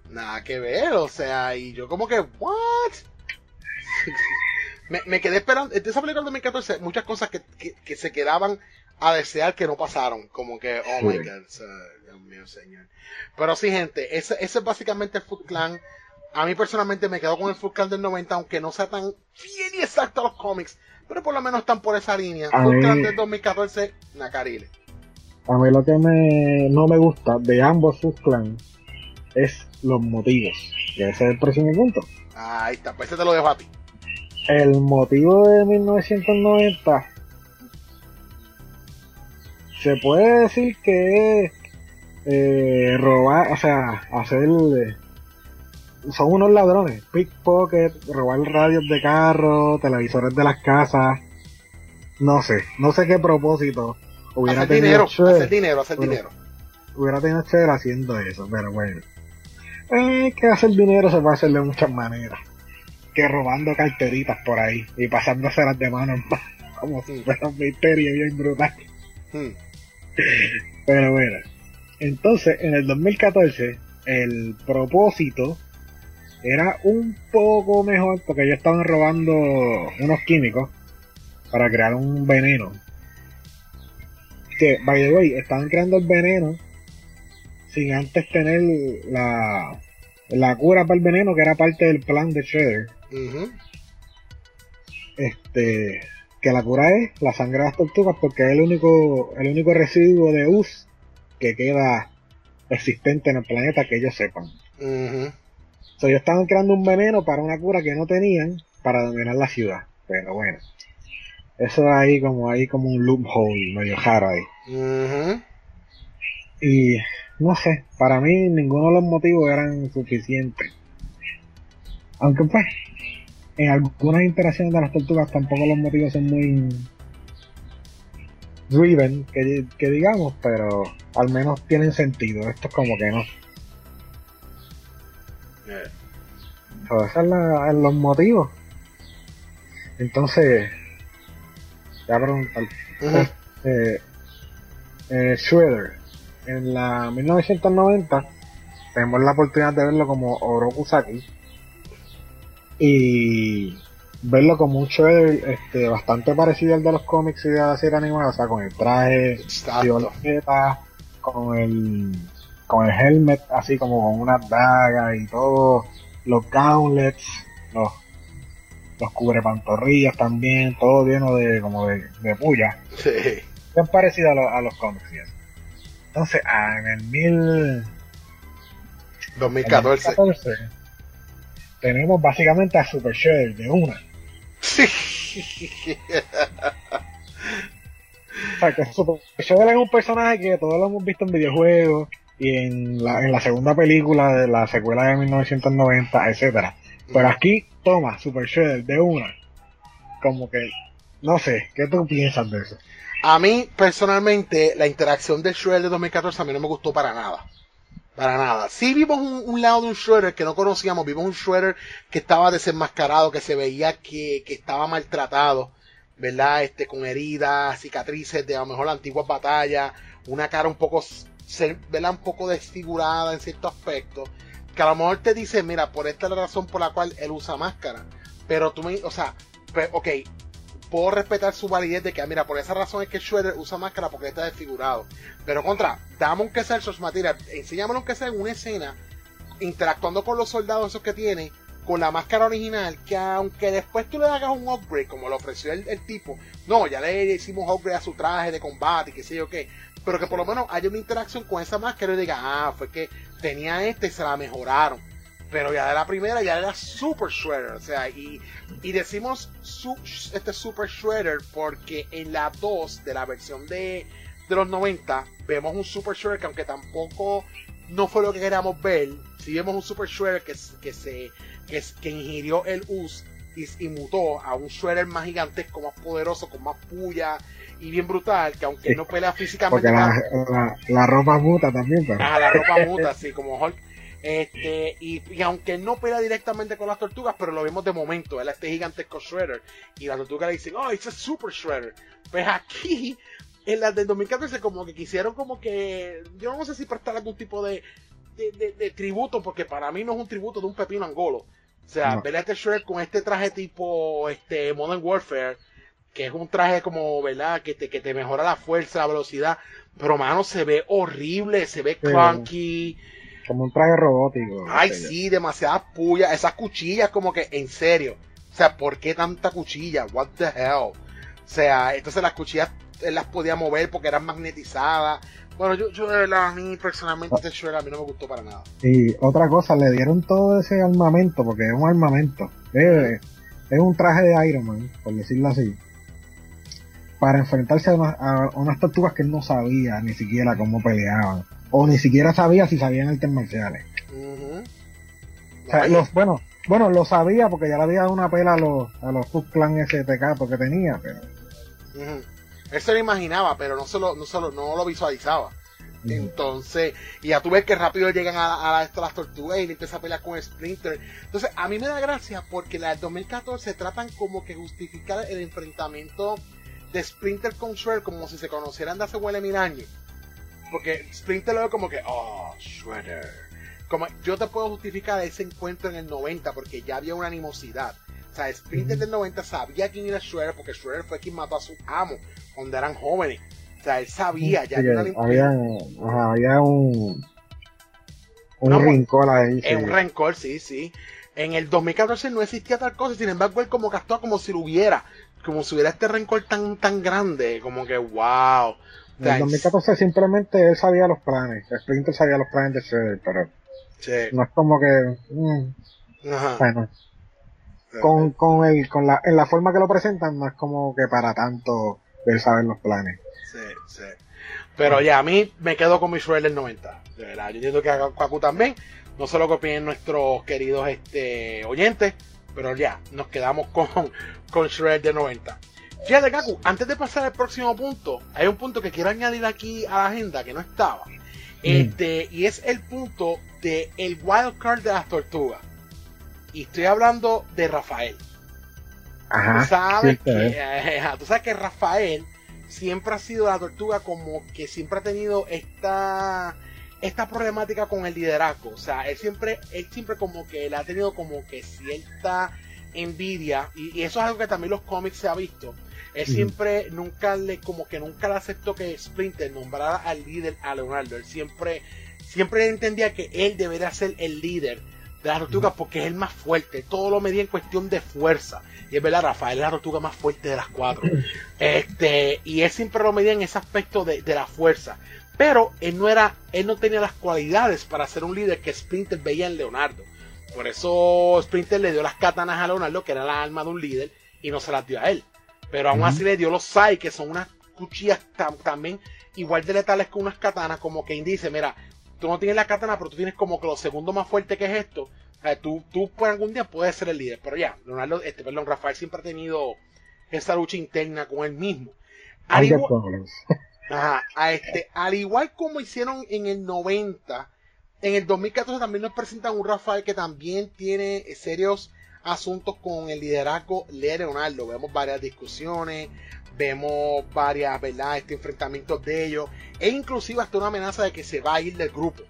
Nada que ver. O sea, y yo como que, ¿what? (laughs) me, me quedé esperando. En esa película del 2014, muchas cosas que, que, que se quedaban a desear que no pasaron. Como que, oh my god, sea, Dios mío, señor. Pero sí, gente, ese, ese es básicamente el Foot Clan. A mí personalmente me quedo con el Foot Clan del 90, aunque no sea tan bien y exacto a los cómics. Pero por lo menos están por esa línea. A Foot mí- Clan del 2014, Nakarile. A mí lo que me, no me gusta de ambos sus clans es los motivos. Que ese es el próximo punto. Ahí está, pues ese te lo dejo a ti. El motivo de 1990 se puede decir que es eh, robar, o sea, hacer. eh, son unos ladrones. Pickpocket, robar radios de carro, televisores de las casas. No sé, no sé qué propósito hubiera Hacer tenido dinero, hacer dinero, hacer dinero. hubiera tenido Shredder haciendo eso, pero bueno. Eh, que hacer dinero se puede hacer de muchas maneras. Que robando carteritas por ahí y pasándoselas de mano en mano, como si fuera un misterio bien brutal. Hmm. Pero bueno. Entonces, en el 2014, el propósito era un poco mejor porque ellos estaban robando unos químicos para crear un veneno. Que, by the way, estaban creando el veneno sin antes tener la, la cura para el veneno que era parte del plan de Shredder. Este, que la cura es la sangre de las tortugas porque es el único, el único residuo de US que queda existente en el planeta que ellos sepan. Ujú. So, ellos estaban creando un veneno para una cura que no tenían para dominar la ciudad. Pero bueno. Eso ahí como ahí como un loophole medio raro ahí. Ujú. Y no sé, para mí ninguno de los motivos eran suficientes. Aunque pues, en algunas interacciones de las tortugas tampoco los motivos son muy driven, que, que digamos, pero al menos tienen sentido. Esto es como que no. So, esos son los motivos. Entonces, ya preguntar. eh, eh, Shredder, en la 1990, tenemos la oportunidad de verlo como Oroku Saki. Y verlo como un Shredder este, bastante parecido al de los cómics y de la serie animada, o sea, con el traje, con el con el helmet así como con una daga y todo, los gauntlets, los los cubre pantorrillas también, todo lleno de como de, de puya. Sí. Parecido a, los cómics. Entonces, ah, en el mil... 2014. 2014 tenemos básicamente a Super Shredder de una. Sí. (laughs) o sea, que Super Shredder es un personaje que todos lo hemos visto en videojuegos y en la, en la segunda película de la secuela de 1990, etcétera. Pero aquí, toma, Super Shredder de una. Como que, no sé, ¿qué tú piensas de eso? A mí, personalmente, la interacción de Shredder de 2014 a mí no me gustó para nada. Para nada. Sí vimos un, lado de un Shredder que no conocíamos, vimos un Shredder que estaba desenmascarado, que se veía que, que estaba maltratado, ¿verdad? Este, con heridas, cicatrices de a lo mejor la antigua batalla, una cara un poco, ¿verdad? Un poco desfigurada en cierto aspecto que a lo mejor te dice, mira, por esta es la razón por la cual él usa máscara. Pero tú me, o sea, pues, ok, puedo respetar su validez de que, mira, por esa razón es que Shredder usa máscara porque está desfigurado. Pero contra, dame un que sea el material, enséñamelo que sea en una escena, interactuando con los soldados esos que tiene, con la máscara original, que aunque después tú le hagas un upgrade, como lo ofreció el, tipo, no, ya le hicimos upgrade a su traje de combate y qué sé yo qué, pero que por lo menos haya una interacción con esa máscara y diga, ah, fue que tenía esta y se la mejoraron. Pero ya de la primera ya era Super Shredder, o sea, y, y decimos este Super Shredder porque en la 2 de la versión de, de los 90 vemos un Super Shredder que aunque tampoco no fue lo que queríamos ver, si vemos un Super Shredder que, que se que, que ingirió el US y, y, mutó a un Shredder más gigantesco, más poderoso, con más puya y bien brutal, que aunque no pelea físicamente. Porque la, ropa muta también, pero. Ah, la ropa muta, sí, como Hulk. Este, y, aunque no pelea directamente con las tortugas, pero lo vemos de momento, él este gigantesco Shredder, y las tortugas le dicen, oh, it's a super Shredder. Pues aquí, en las del 2014, como que quisieron como que, yo no sé si prestar algún tipo de, de, tributo, porque para mí no es un tributo de un pepino angolo. O sea, ver a este Shredder con este traje tipo este Modern Warfare, que es un traje como, ¿verdad? Que te, que te mejora la fuerza, la velocidad, pero mano, se ve horrible, se ve clunky. Como un traje robótico. Ay, sí, demasiadas pullas, esas cuchillas como que, en serio. O sea, ¿por qué tanta cuchilla? What the hell? O sea, entonces las cuchillas él las podía mover porque eran magnetizadas. Bueno, yo, yo a mí personalmente este Shredder a mí no me gustó para nada. Y otra cosa, le dieron todo ese armamento, porque es un armamento. Es, es un traje de Iron Man, por decirlo así para enfrentarse a, unas tortugas que él no sabía ni siquiera cómo peleaban. O ni siquiera sabía si sabían artes marciales. o sea, los, bueno, bueno, lo sabía porque ya le había dado una pela a los, a los Clan STK porque tenía, pero... Él se lo imaginaba, pero no, solo, no, solo, no lo visualizaba. Entonces, y ya tú ves que rápido llegan a, a, las tortugas y le empieza a pelear con Splinter. Entonces, a mí me da gracia porque la del 2014 tratan como que justificar el enfrentamiento de Splinter con Shredder como si se conocieran de hace huele mil años. Porque Splinter lo ve como que, oh, Shredder. Como, yo te puedo justificar ese encuentro en el 90 porque ya había una animosidad. O sea, Splinter del 90 sabía quién era Shredder porque Shredder fue quien mató a su amo cuando eran jóvenes. O sea, él sabía, ya había, había, había un, un rencor ahí. Sí. Un rencor, sí, sí. En el 2014 no existía tal cosa, sin embargo él como que como si lo hubiera como si hubiera este rencor tan, tan grande, como que wow. En el 2014 simplemente él sabía los planes, Splinter sabía los planes de Shredder, pero no es como que, mm, bueno, con, con, el, con la, en la forma que lo presentan no es como que para tanto él saber los planes. Sí, sí. Pero ya, a mí me quedo con mi Shredder del 90. De verdad, yo entiendo que a Kaku también. No sé lo que opinen nuestros queridos este, oyentes. Pero ya, nos quedamos con, con Shred de 90. Fíjate, Kaku, antes de pasar al próximo punto, hay un punto que quiero añadir aquí a la agenda que no estaba. Mm. Este, y es el punto de el wild card de las tortugas. Y estoy hablando de Rafael. Ajá, tú, sabes cierto que, eh, (laughs) tú sabes que Rafael siempre ha sido la tortuga como que siempre ha tenido esta esta problemática con el liderazgo. O sea, él siempre, él siempre como que él ha tenido como que cierta envidia, y, y eso es algo que también los cómics se ha visto. Él siempre, nunca le, como que nunca le aceptó que Splinter nombrara al líder a Leonardo. Él siempre, siempre entendía que él debería ser el líder de las tortugas porque es el más fuerte. Todo lo medía en cuestión de fuerza. Y es verdad, Rafael es la tortuga más fuerte de las cuatro. Este, y él siempre lo medía en ese aspecto de, de la fuerza. Pero él no era, él no tenía las cualidades para ser un líder que Splinter veía en Leonardo. Por eso Splinter le dio las katanas a Leonardo, que era la alma de un líder, y no se las dio a él. Pero aún así le dio los Sai, que son unas cuchillas tam- también igual de letales que unas katanas, como quien dice, mira, tú no tienes la katana, pero tú tienes como que lo segundo más fuerte que es esto. O sea, tú, tú pues, algún día puedes ser el líder. Pero ya, Leonardo, este, perdón, Rafael siempre ha tenido esa lucha interna con él mismo. Al igual-. (laughs) Ajá, a este, al igual como hicieron en el 90, en el 2014 también nos presentan un Rafael que también tiene serios asuntos con el liderazgo de Leonardo. Vemos varias discusiones, vemos varias, ¿verdad? Este enfrentamientos de ellos, e inclusive hasta una amenaza de que se va a ir del grupo.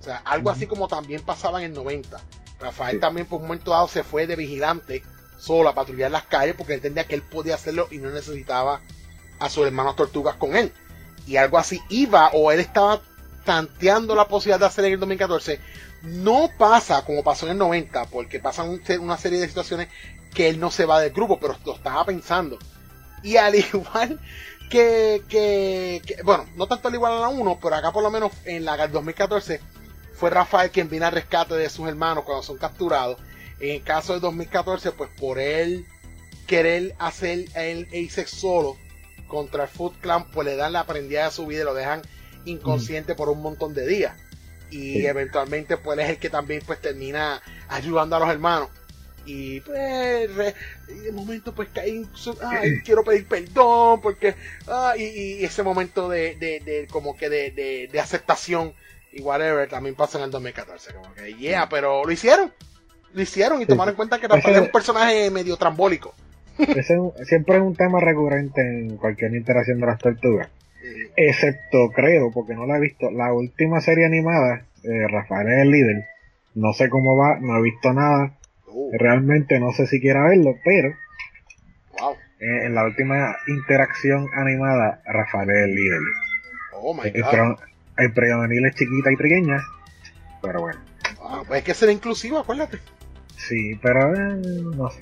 O sea, algo así como también pasaba en el 90. Rafael Sí. también por un momento dado se fue de vigilante solo a patrullar las calles porque entendía que él podía hacerlo y no necesitaba a sus hermanos tortugas con él. Y algo así iba o él estaba tanteando la posibilidad de hacer en el 2014. No pasa como pasó en el 90 porque pasan un- una serie de situaciones que él no se va del grupo, pero lo estaba pensando. Y al (laughs) igual que, que, que- bueno, no tanto al igual a la 1, pero acá por lo menos en la del 2014 fue Rafael quien vino al rescate de sus hermanos cuando son capturados. En el caso del 2014, pues por él querer hacer el irse solo contra el Foot Clan, pues le dan la prendida de su vida y lo dejan inconsciente por un montón de días. Y Sí. eventualmente, pues es el que también pues termina ayudando a los hermanos. Y pues, re- y de momento, pues caí, ay, quiero pedir perdón, porque, ah, y, y ese momento de, de, de como que de, de, aceptación y whatever también pasa en el 2014. Como que, yeah, pero lo hicieron, lo hicieron y tomaron en cuenta que Rafael es un personaje medio trambólico. Ese siempre es un tema recurrente en cualquier interacción de las tortugas. Excepto, creo, porque no la he visto, la última serie animada, eh, Rafael es el líder. No sé cómo va, no he visto nada. Uh, Realmente no sé si quiera verlo, pero wow. eh, en la última interacción animada, Rafael es el líder. Oh my El, god. el prejuvenil es chiquita y pequeña, pero bueno. Ah, pues hay que ser inclusivo, acuérdate. Sí, pero eh, no sé.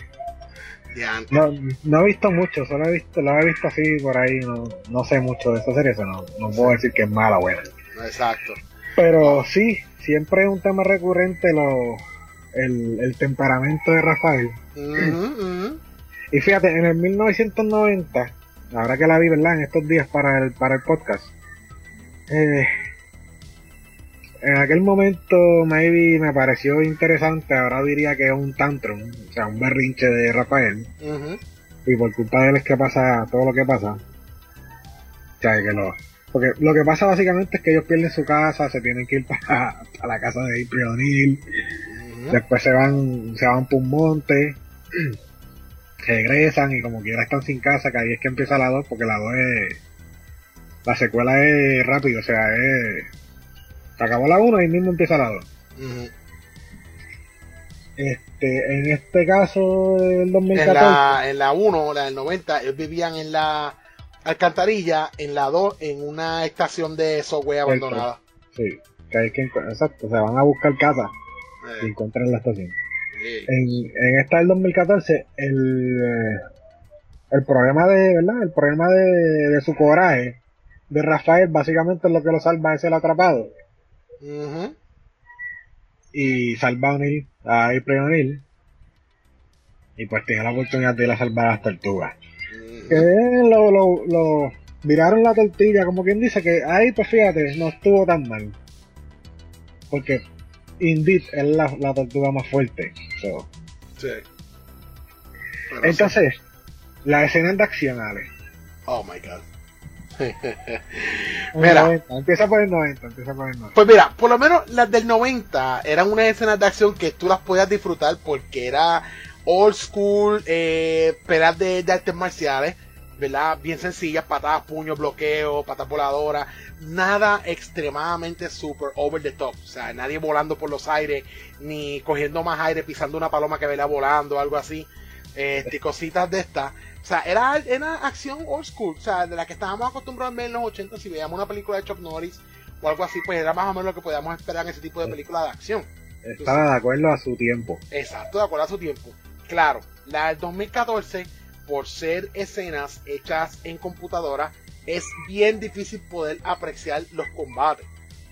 No, no he visto mucho, solo he visto, lo he visto así por ahí, no, no sé mucho de esa serie, eso no, no puedo decir que es mala o buena. exacto. Pero sí, siempre es un tema recurrente lo, el, el temperamento de Rafael. (clears throat) Y fíjate, en el 1990, ahora que la vi, ¿verdad? En estos días para el, para el podcast, eh, en aquel momento maybe me pareció interesante, ahora diría que es un tantrum, o sea, un berrinche de Rafael. Y por culpa de él es que pasa todo lo que pasa. O sea, que lo, porque lo que pasa básicamente es que ellos pierden su casa, se tienen que ir (laughs) para, la casa de April O'Neil, después se van, se van por un monte, (clears throat) regresan y como quiera están sin casa, que ahí es que empieza la 2, porque la 2 es, la secuela es rápido, o sea, es, se acabó la 1 y mismo empieza la 2. Ujú. Este, en este caso del En 2014, la, en la 1, la del 90, ellos vivían en la alcantarilla, en la 2, en una estación de subway abandonada. sí, que hay que, exacto, se van a buscar casa y Eh, encuentran la estación. en, en esta del 2014 el, eh, el problema de verdad el problema de, de su coraje de Rafael básicamente es lo que lo salva es el atrapado Ujú. y salva a O'Neill a O'Neill y pues tiene la oportunidad de ir a salvar a las tortugas que lo, lo, lo viraron la tortilla como quien dice que ahí pues fíjate no estuvo tan mal porque Indeed es la, la tortuga más fuerte so. Sí. Entonces las escenas de acción Ale sí. Oh my god. En (laughs) Mira. el 90, empieza por el 90, empieza por el 90. Pues mira, por lo menos las del 90 eran unas escenas de acción que tú las podías disfrutar porque era old school, eh, peleas de, de artes marciales, ¿verdad? Bien sencillas, patadas, puños, bloqueo, patas voladoras, nada extremadamente super over the top, o sea, nadie volando por los aires, ni cogiendo más aire, pisando una paloma que vela volando, algo así, este, cositas de estas. O sea, era, era acción old school, o sea, de la que estábamos acostumbrados a ver en los 80, si veíamos una película de Chuck Norris o algo así, pues era más o menos lo que podíamos esperar en ese tipo de película de acción. Estaba de acuerdo a su tiempo. Exacto, de acuerdo a su tiempo. Claro, la del 2014, por ser escenas hechas en computadora, es bien difícil poder apreciar los combates.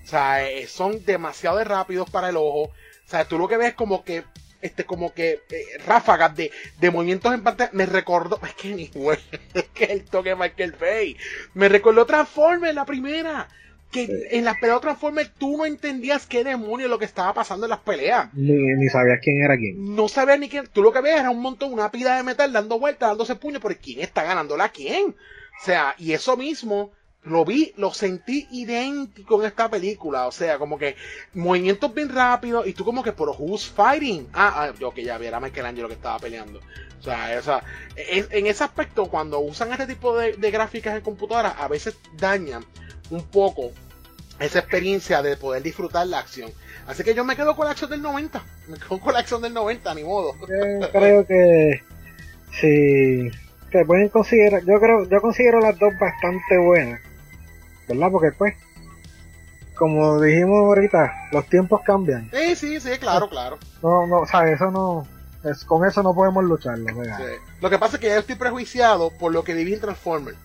O sea, eh, son demasiado rápidos para el ojo. O sea, tú lo que ves como que este como que eh, ráfagas de, de, movimientos en pantalla me recordó es que ni güey (laughs) es que el toque de Michael Bay. Me recordó Transformers la primera que en las peleas de Transformers tú no entendías qué demonio lo que estaba pasando en las peleas. Ni, ni sabías quién era quién. No sabías ni quién tú lo que veías era un montón una pila de metal dando vueltas dándose puño por quién está ganándola a quién o sea y eso mismo lo vi, lo sentí idéntico en esta película. O sea, como que movimientos bien rápidos y tú como que, pero who's fighting? Ah, ah que ya viera Michelangelo que estaba peleando. O sea, esa, en, ese aspecto, cuando usan este tipo de, gráficas en computadora, a veces dañan un poco esa experiencia de poder disfrutar la acción. Así que yo me quedo con la acción del 90. Me quedo con la acción del 90, ni modo. Creo que si te pueden considerar, yo creo, yo considero las dos bastante buenas ¿verdad? Porque pues, como dijimos ahorita, los tiempos cambian. Sí, sí, sí, claro, claro. No, no, o sea, eso no, es, con eso no podemos lucharlo, ¿verdad? Lo que pasa es que yo estoy prejuiciado por lo que viví en Transformers.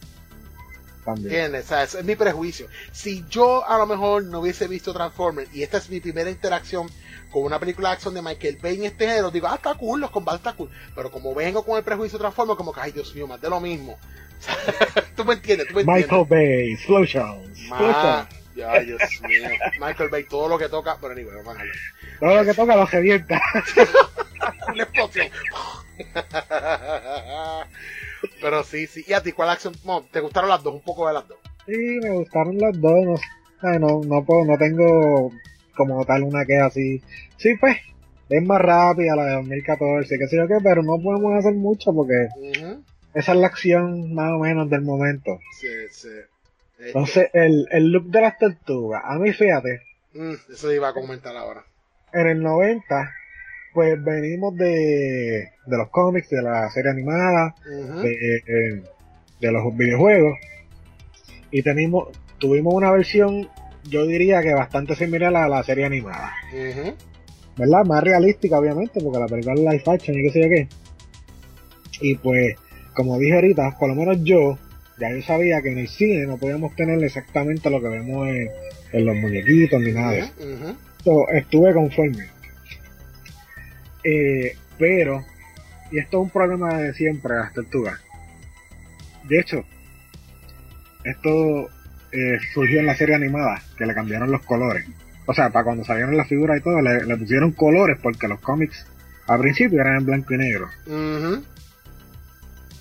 También. ¿Entiendes? O sea, es mi prejuicio. Si yo a lo mejor no hubiese visto Transformers y esta es mi primera interacción con una película de acción de Michael Bay en este género, digo, ah, está cool, los combates está cool. Pero como vengo con el prejuicio de Transformers, como que, ay, Dios mío, más de lo mismo. (laughs) tú me entiendes, tú me entiendes. Michael Bay, slow shows. Ya, Dios mío. Michael Bay, todo lo que toca, pero ni bueno, Todo lo que toca lo revienta. (laughs) Una explosión. (laughs) pero sí, sí. ¿Y a ti cuál acción? ¿Te gustaron las dos? Un poco de las dos. Sí, me gustaron las dos. No, no, no, puedo, no tengo como tal una que así. Sí, pues, es más rápida la de 2014, que sé yo qué, pero no podemos hacer mucho porque esa es la acción más o menos del momento. Sí, sí. Entonces, el, el look de las tortugas, a mí fíjate. Mm, eso iba a comentar ahora. En el 90, pues venimos de, de los cómics, de la serie animada, de, de, los videojuegos. Y tenemos, tuvimos una versión, yo diría que bastante similar a la serie animada. ¿Verdad? Más realística, obviamente, porque la película es live action y qué sé yo qué. Y pues, como dije ahorita, por lo menos yo, ya yo sabía que en el cine no podíamos tener exactamente lo que vemos en, los muñequitos ni nada de eso. estuve conforme. Eh, pero, y esto es un problema de siempre, las tortugas. De hecho, esto eh, surgió en la serie animada, que le cambiaron los colores. O sea, para cuando salieron las figuras y todo, le, pusieron colores porque los cómics al principio eran en blanco y negro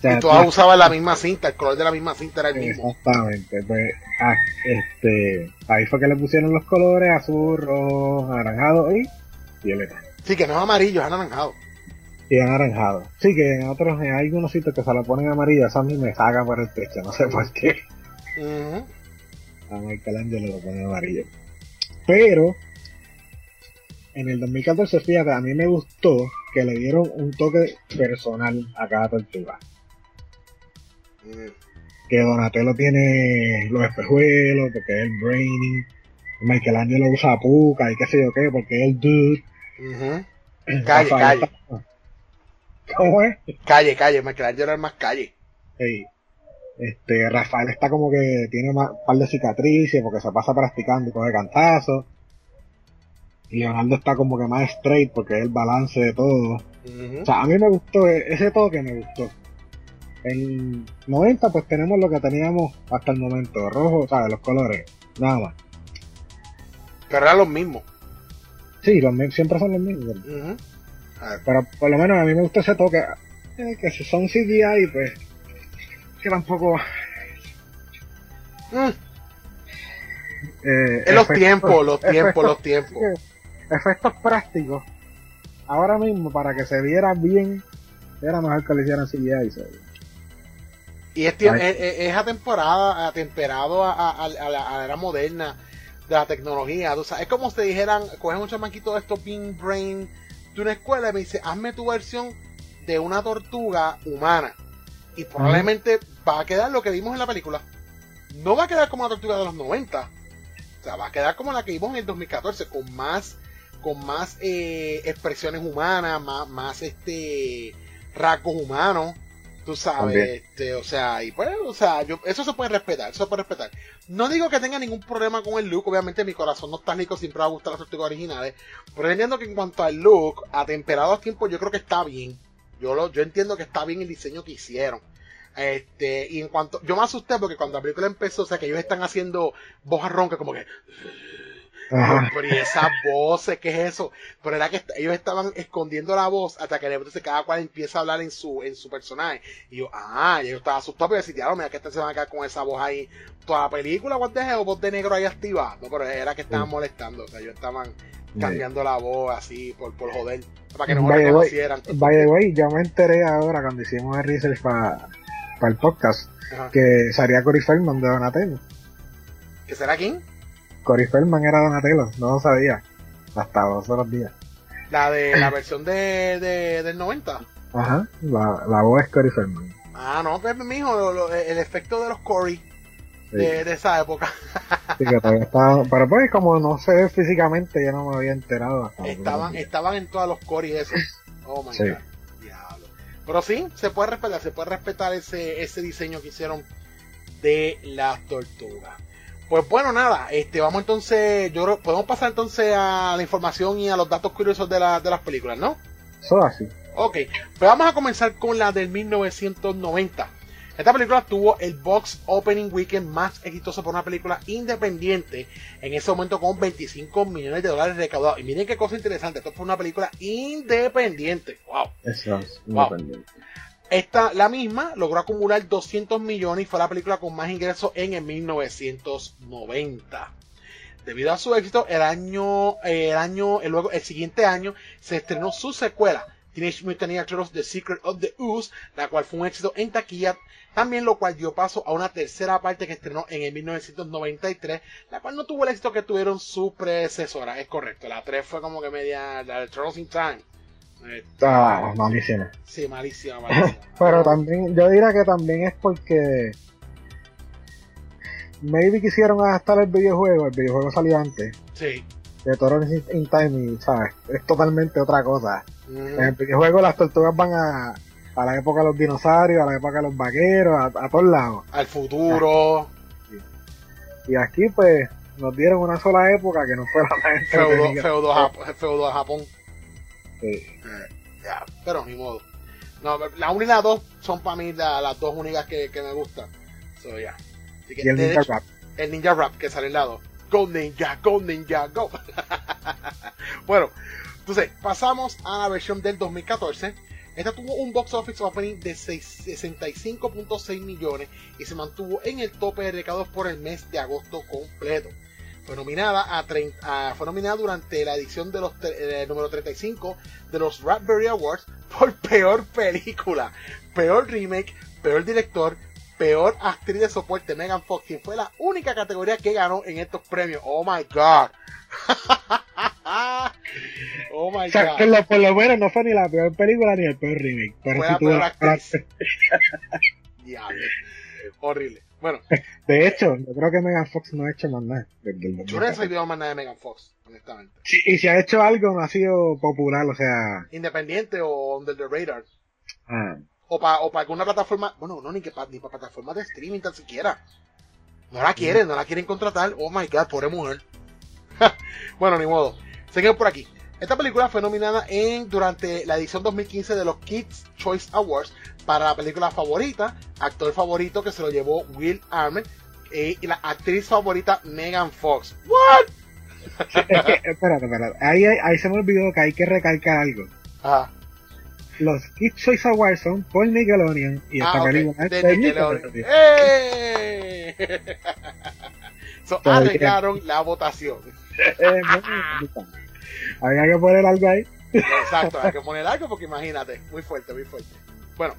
y todas usaban la misma cinta, el color de la misma cinta era el mismo. Exactamente, pues ah, este, ahí fue que le pusieron los colores azul, rojo, anaranjado y violeta. Sí, que no es amarillo, es anaranjado. Y anaranjado. Sí, que en otros, en algunos sitios que se lo ponen amarillo, eso a mí me saca por el techo, no sé por qué. A Michelangelo lo pone amarillo. Pero, en el 2014, fíjate, a mí me gustó que le dieron un toque personal a cada tortuga. Que Donatello tiene los espejuelos, porque es el Brainy. Michelangelo usa puca y qué sé yo qué, porque es el dude. Calle, calle. ¿Cómo es? Calle, calle. Michelangelo es más calle. Este, Rafael está como que tiene un par de cicatrices porque se pasa practicando y coge cantazos. Y Leonardo está como que más straight porque es el balance de todo. O sea, a mí me gustó, e-, ese toque me gustó. En 90 pues tenemos lo que teníamos hasta el momento, rojo, ¿sabes? Los colores, nada más. Pero eran los mismos. Sí, los, siempre son los mismos. Pero por lo menos a mí me gusta ese toque. Eh, que si son CGI, pues. Que tampoco. Mm. Eh, los tiempos, los tiempos, los tiempos. Efectos prácticos. Ahora mismo, para que se viera bien Era mejor que le hicieran CGI. ¿sabes? Y es, es, es atemporada, atemperado a, a, a, la, a, la, era moderna de la tecnología. O sea, es como si te dijeran, cogen un chamaquito de estos Bean Brain de una escuela y me dice, hazme tu versión de una tortuga humana. Y probablemente va a quedar lo que vimos en la película. No va a quedar como la tortuga de los 90. O sea, va a quedar como la que vimos en el 2014, con más, con más eh, expresiones humanas, más, más este rasgos humanos. Tú sabes, este, o sea, y pues, o sea, yo, eso se puede respetar, eso se puede respetar. No digo que tenga ningún problema con el look, obviamente mi corazón nostálgico siempre va a gustar las tortugas originales, pero entiendo que en cuanto al look, atemperado a tiempo, yo creo que está bien. Yo lo, yo entiendo que está bien el diseño que hicieron. Este, y en cuanto, yo me asusté porque cuando la película empezó, o sea, que ellos están haciendo voz ronca, como que, Ajá. Pero y esas voces, ¿qué es eso? Pero era que ellos estaban escondiendo la voz hasta que entonces cada cual empieza a hablar en su, en su personaje. Y yo, ah, y yo estaba asustado porque decía, mira que este se van a quedar con esa voz ahí toda la película, what the hell, voz de negro ahí activada. No, pero era que estaban sí. molestando, o sea, ellos estaban cambiando sí. la voz así por, por joder, para que no me reconocieran. By the way, yo me enteré ahora cuando hicimos el research para pa el podcast Ajá. que sería Cory Feldman de Donatello. ¿Que será quién? Cory Feldman era Donatello, no lo sabía. Hasta los otros días. La de la (coughs) versión de, de del 90. Ajá, la, la voz es Cory Feldman. Ah, no, pues mijo, lo, lo, el efecto de los Cory sí. de, de, esa época. (laughs) sí, que todavía estaba, pero pues como no se ve físicamente, yo no me había enterado. Hasta estaban, estaban en todos los Cory esos. Oh my sí. god. Diablo. Pero sí, se puede respetar, se puede respetar ese, ese diseño que hicieron de las tortugas. Pues bueno, nada, este, vamos entonces, yo podemos pasar entonces a la información y a los datos curiosos de, la, de las películas, ¿no? Eso así. Ok, pues vamos a comenzar con la del 1990. Esta película tuvo el box opening weekend más exitoso por una película independiente en ese momento con 25 millones de dólares recaudados. Y miren qué cosa interesante, esto fue una película independiente. Wow. Eso es, independiente. Esta, la misma, logró acumular 200 millones y fue la película con más ingresos en el 1990. Debido a su éxito, el año, el año, luego, el siguiente año se estrenó su secuela, Teenage Mutant Ninja Turtles The Secret of the Ooze, la cual fue un éxito en taquilla, también lo cual dio paso a una tercera parte que estrenó en el 1993, la cual no tuvo el éxito que tuvieron su predecesora, es correcto, la 3 fue como que media, la Turtles in Time. Ah, malísima. Sí, malísima, (laughs) malísima. Pero también, yo diría que también es porque maybe quisieron adaptar el videojuego, el videojuego salió antes. Sí. De Toro in Time, ¿sabes? Es totalmente otra cosa. Mm. En el videojuego las tortugas van a, a la época de los dinosaurios, a la época de los vaqueros, a, a todos lados. Al futuro. Y aquí pues nos dieron una sola época que no fue la más feudo, feudo, Japón, feudo Japón. Sí. Ya, pero ni modo. No, la 1 y la 2 son para mí la, las dos únicas que, que me gustan. So, yeah. Así que, y el Ninja hecho, Rap. El Ninja Rap que sale al lado. Go Ninja, Go Ninja, Go. (laughs) bueno, entonces pasamos a la versión del 2014. Esta tuvo un box office opening de 65.6 millones y se mantuvo en el tope de recaudos por el mes de agosto completo. Fue nominada, a 30, a, fue nominada durante la edición de los eh, número 35 de los Raspberry Awards (laughs) por peor película, peor remake, peor director, peor actriz de soporte Megan Fox, quien fue la única categoría que ganó en estos premios. Oh my god. (laughs) oh my o sea, god. Que lo, por lo menos no fue ni la peor película ni el peor remake. Pero fue la peor actriz. (laughs) Horrible. Bueno. (laughs) De hecho, yo creo que Megan Fox no ha hecho más nada. Desde el Yo no he sabido más nada de Megan Fox, honestamente. Sí, y si ha hecho algo, no ha sido popular, o sea. Independiente o under the radar. Ah. O para o pa alguna plataforma. Bueno, no, ni que pa, ni para plataformas de streaming tan siquiera. No la quieren, no la quieren contratar. Oh my god, pobre mujer. (laughs) bueno, ni modo. Seguimos por aquí. Esta película fue nominada en durante la edición 2015 de los Kids Choice Awards para la película favorita, actor favorito que se lo llevó Will Arnett eh, y la actriz favorita Megan Fox. ¿What? Sí, es que, espérate, espérate. Ahí, ahí se me olvidó que hay que recalcar algo. Ajá. Los Kids Choice Awards son por Nickelodeon y esta Ah, película de Nickelodeon. ¡Eh! (laughs) so, arreglaron la votación. (laughs) Eh, bueno, Había que poner algo ahí. Exacto, hay que poner algo porque imagínate, muy fuerte, muy fuerte. Bueno,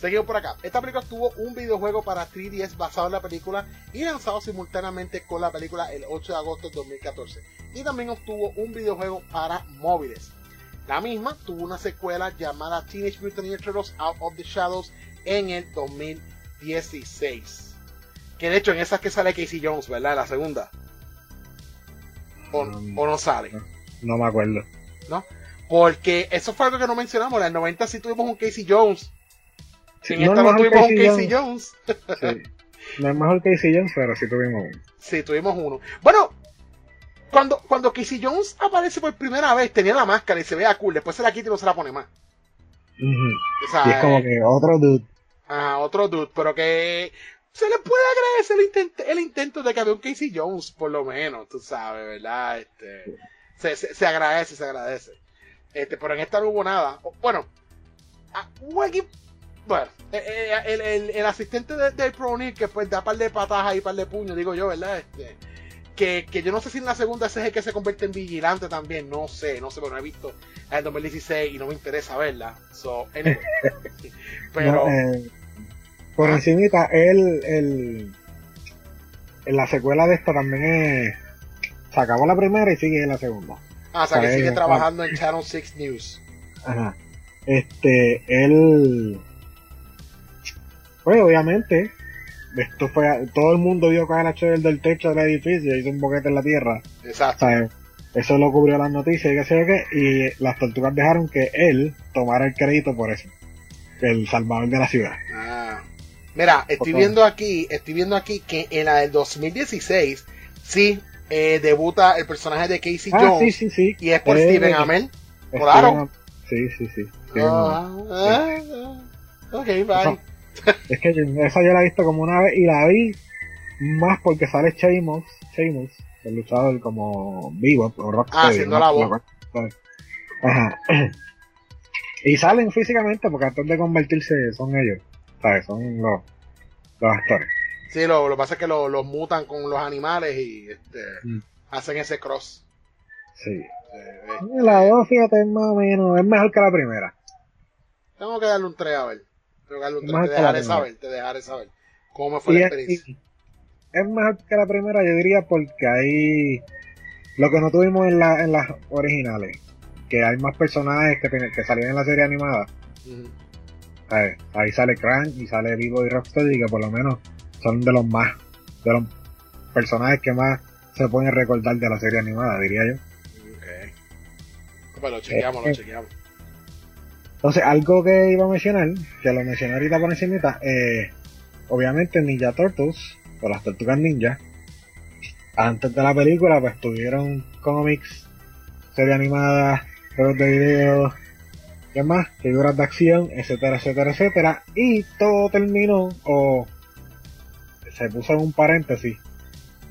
seguimos por acá. Esta película tuvo un videojuego para 3DS basado en la película y lanzado simultáneamente con la película el 8 de agosto de 2014. Y también obtuvo un videojuego para móviles. La misma tuvo una secuela llamada Teenage Mutant Ninja Turtles Out of the Shadows en el 2016. Que de hecho en esa que sale Casey Jones, ¿verdad? La segunda. O, Mm. o no sale, No me acuerdo. ¿no? Porque eso fue algo que no mencionamos. En el 90 sí tuvimos un Casey Jones. En no esta es no mejor tuvimos un Casey Jones. Sí. No es mejor Casey Jones, pero sí tuvimos uno. Sí, tuvimos uno. Bueno, cuando, cuando Casey Jones aparece por primera vez, tenía la máscara y se veía cool. Después se la quita y no se la pone más. Ujú. O sea, Y es como eh, que otro dude. a otro dude, pero que se le puede agradecer el intento, el intento de que había un Casey Jones, por lo menos, tú sabes, ¿verdad? Este, se, se, se agradece, se agradece. Este, pero en esta no hubo nada. Bueno, ah, hubo bueno, eh, eh, el, el, el asistente de- del Pronil que pues da par de patadas y par de puños, digo yo, ¿verdad? Este, que, que yo no sé si en la segunda ese es el que se convierte en vigilante también, no sé, no sé, pero no he visto del 2016 y no me interesa verla. So, anyway. (laughs) (laughs) pero, No, eh, por Ah. encimita, él, el, en la secuela de esta también es, se acabó la primera y sigue la segunda. ah, o sea, que ahí, sigue ah. trabajando en Channel 6 News. Ajá. Este, él, pues obviamente, esto fue, todo el mundo vio caer a Cheryl del techo del edificio y hizo un boquete en la tierra. Exacto. Eso lo cubrió las noticias y qué sé yo qué, y las tortugas dejaron que él tomara el crédito por eso. El salvador de la ciudad. Ah. Mira, estoy viendo aquí, estoy viendo aquí que en la del 2016 sí eh, debuta el personaje de Casey Ah, Jones sí, sí, sí. y es por Eh, Steven Amell. Steven Claro. Sí, sí, sí. Ah, ah, ah. ok, bye. Eso- Es que esa yo la he visto como una vez y la vi más porque sale Sheamus, Sheamus, el luchador como vivo o. Ah, haciendo la voz. Ajá. Y salen físicamente porque antes de convertirse son ellos, ¿sabes? Son los, los actores. Sí, lo, lo que pasa es que lo- los mutan con los animales y este, Mm. hacen ese cross. Sí. Eh, eh, La dos, fíjate, es más o menos, es mejor que la primera. tengo que darle un 3 a ver. Tengo que darle un 3, Más te que la dejaré primera. saber, te dejaré saber cómo me fue Y la es, experiencia. y- es mejor que la primera, yo diría, porque ahí lo que no tuvimos en, la, en las originales, que hay más personajes que, que salían en la serie animada. Ujú. ¿sabes? Ahí sale Crunch y sale Vivo y Rocksteady, que por lo menos son de los más, de los personajes que más se pueden recordar de la serie animada, diría yo. Ok. Pues lo chequeamos, lo chequeamos. Entonces, algo que iba a mencionar, que lo mencioné ahorita por encimita, eh, obviamente Ninja Turtles, o las Tortugas Ninja, antes de la película, pues tuvieron cómics, serie animada, juegos de video, ¿qué más? Figuras de acción, etcétera, etcétera, etcétera, y todo terminó, o se puso en un paréntesis,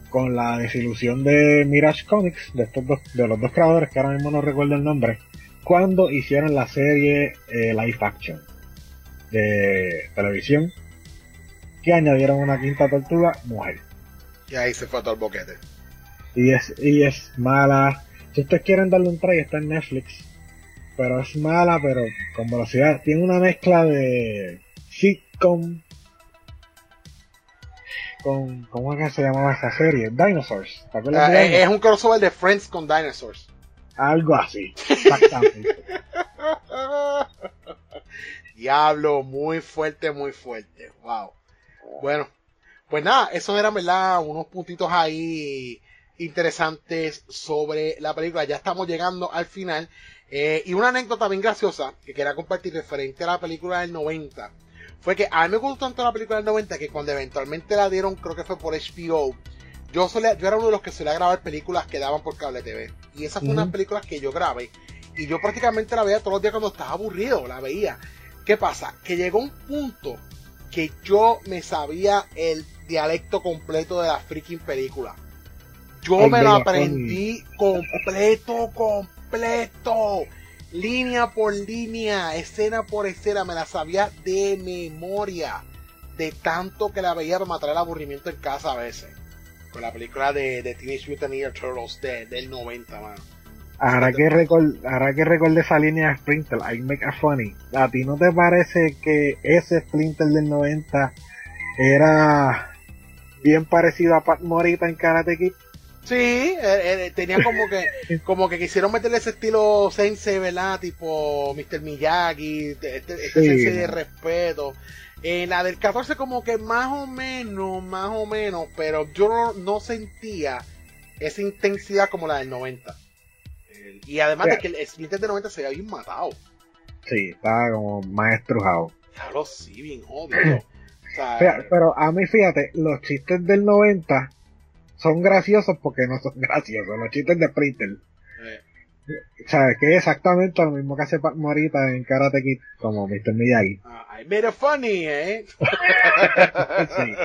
con la desilusión de Mirage Comics, de estos dos, de los dos creadores, que ahora mismo no recuerdo el nombre, cuando hicieron la serie eh, live action de televisión que añadieron una quinta tortuga mujer. Y ahí se fue todo el boquete. y es y es mala. Si ustedes quieren darle un try está en Netflix pero es mala pero con velocidad. Tiene una mezcla de sitcom con ¿cómo es que se llamaba esa serie? Dinosaurs ¿te acuerdas Ah, de es, Dinosaurs? es un crossover de Friends con Dinosaurs. algo así exactamente (laughs) Diablo, muy fuerte, muy fuerte. Wow. Bueno, pues nada, eso eran, ¿verdad? Unos puntitos ahí interesantes sobre la película. Ya estamos llegando al final. Eh, y una anécdota bien graciosa que quería compartir referente a la película del 90 fue que a mí me gustó tanto la película del 90 que cuando eventualmente la dieron, creo que fue por HBO, yo, solía, yo era uno de los que solía grabar películas que daban por cable TV. Y esa fue una Ujú. película que yo grabé. Y yo prácticamente la veía todos los días cuando estaba aburrido, la veía. ¿Qué pasa? Que llegó un punto que yo me sabía el dialecto completo de la freaking película. Yo me lo aprendí completo, completo. Línea por línea, escena por escena, me la sabía de memoria. De tanto que la veía para matar el aburrimiento en casa a veces. Con la película de, de Teenage Mutant Ninja Turtles de- del 90, mano. Ahora que, record, ahora que recordé esa línea de Splinter, I make a funny. ¿A ti no te parece que ese Splinter del 90 era bien parecido a Pat Morita en Karate Kid? Sí, eh, eh, tenía como que (laughs) como que quisieron meterle ese estilo sense, ¿verdad? Tipo Mr. Miyagi, este, este sense de respeto. En la del 14 como que más o menos, más o menos, pero yo no, no sentía esa intensidad como la del 90. Y además de que el Splinter de 90 se había bien matado. Sí, estaba como más estrujado. Claro, sí, bien obvio. pero a mí, fíjate, los chistes del 90 son graciosos porque no son graciosos. Los chistes de Splinter. Eh. O sea, que es exactamente lo mismo que hace Morita en Karate Kid, como Mr. Miyagi. Ah, I made it funny, ¿eh? (laughs) sí.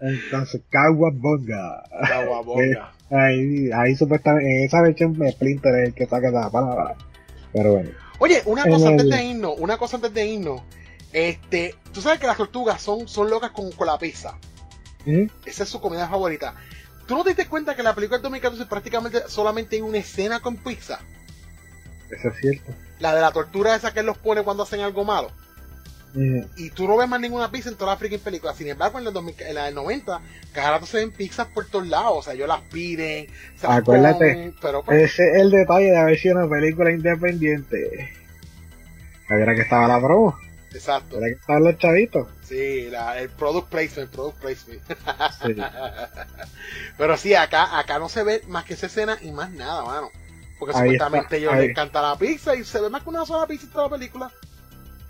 Entonces, Kawabonga. Kawabonga. ahí, ahí supuestamente, en esa versión Splinter es el que saca esa palabra. Pero bueno. Oye, una cosa antes de irnos, una cosa antes de irnos. Este, tú sabes que las tortugas son, son locas con, con la pizza. ¿Mm? Esa es su comida favorita. ¿Tú no te diste cuenta que la película de 2014 prácticamente solamente hay una escena con pizza? Eso es cierto. La de la tortura esa que él los pone cuando hacen algo malo. Y tú no ves más ninguna pizza en toda la freaking película. Sin embargo, en, la del 90, cada rato se ven pizzas por todos lados. O sea, ellos las piden. Se Acuérdate, pero, pues, ese es el detalle de haber sido una película independiente. Era que estaba la promo. Exacto. Era que estaban los chavitos. Sí, el product placement, product placement. (laughs) pero sí, acá, acá no se ve más que esa escena y más nada, mano. Porque supuestamente a ellos les encanta la pizza y se ve más que una sola pizza en toda la película.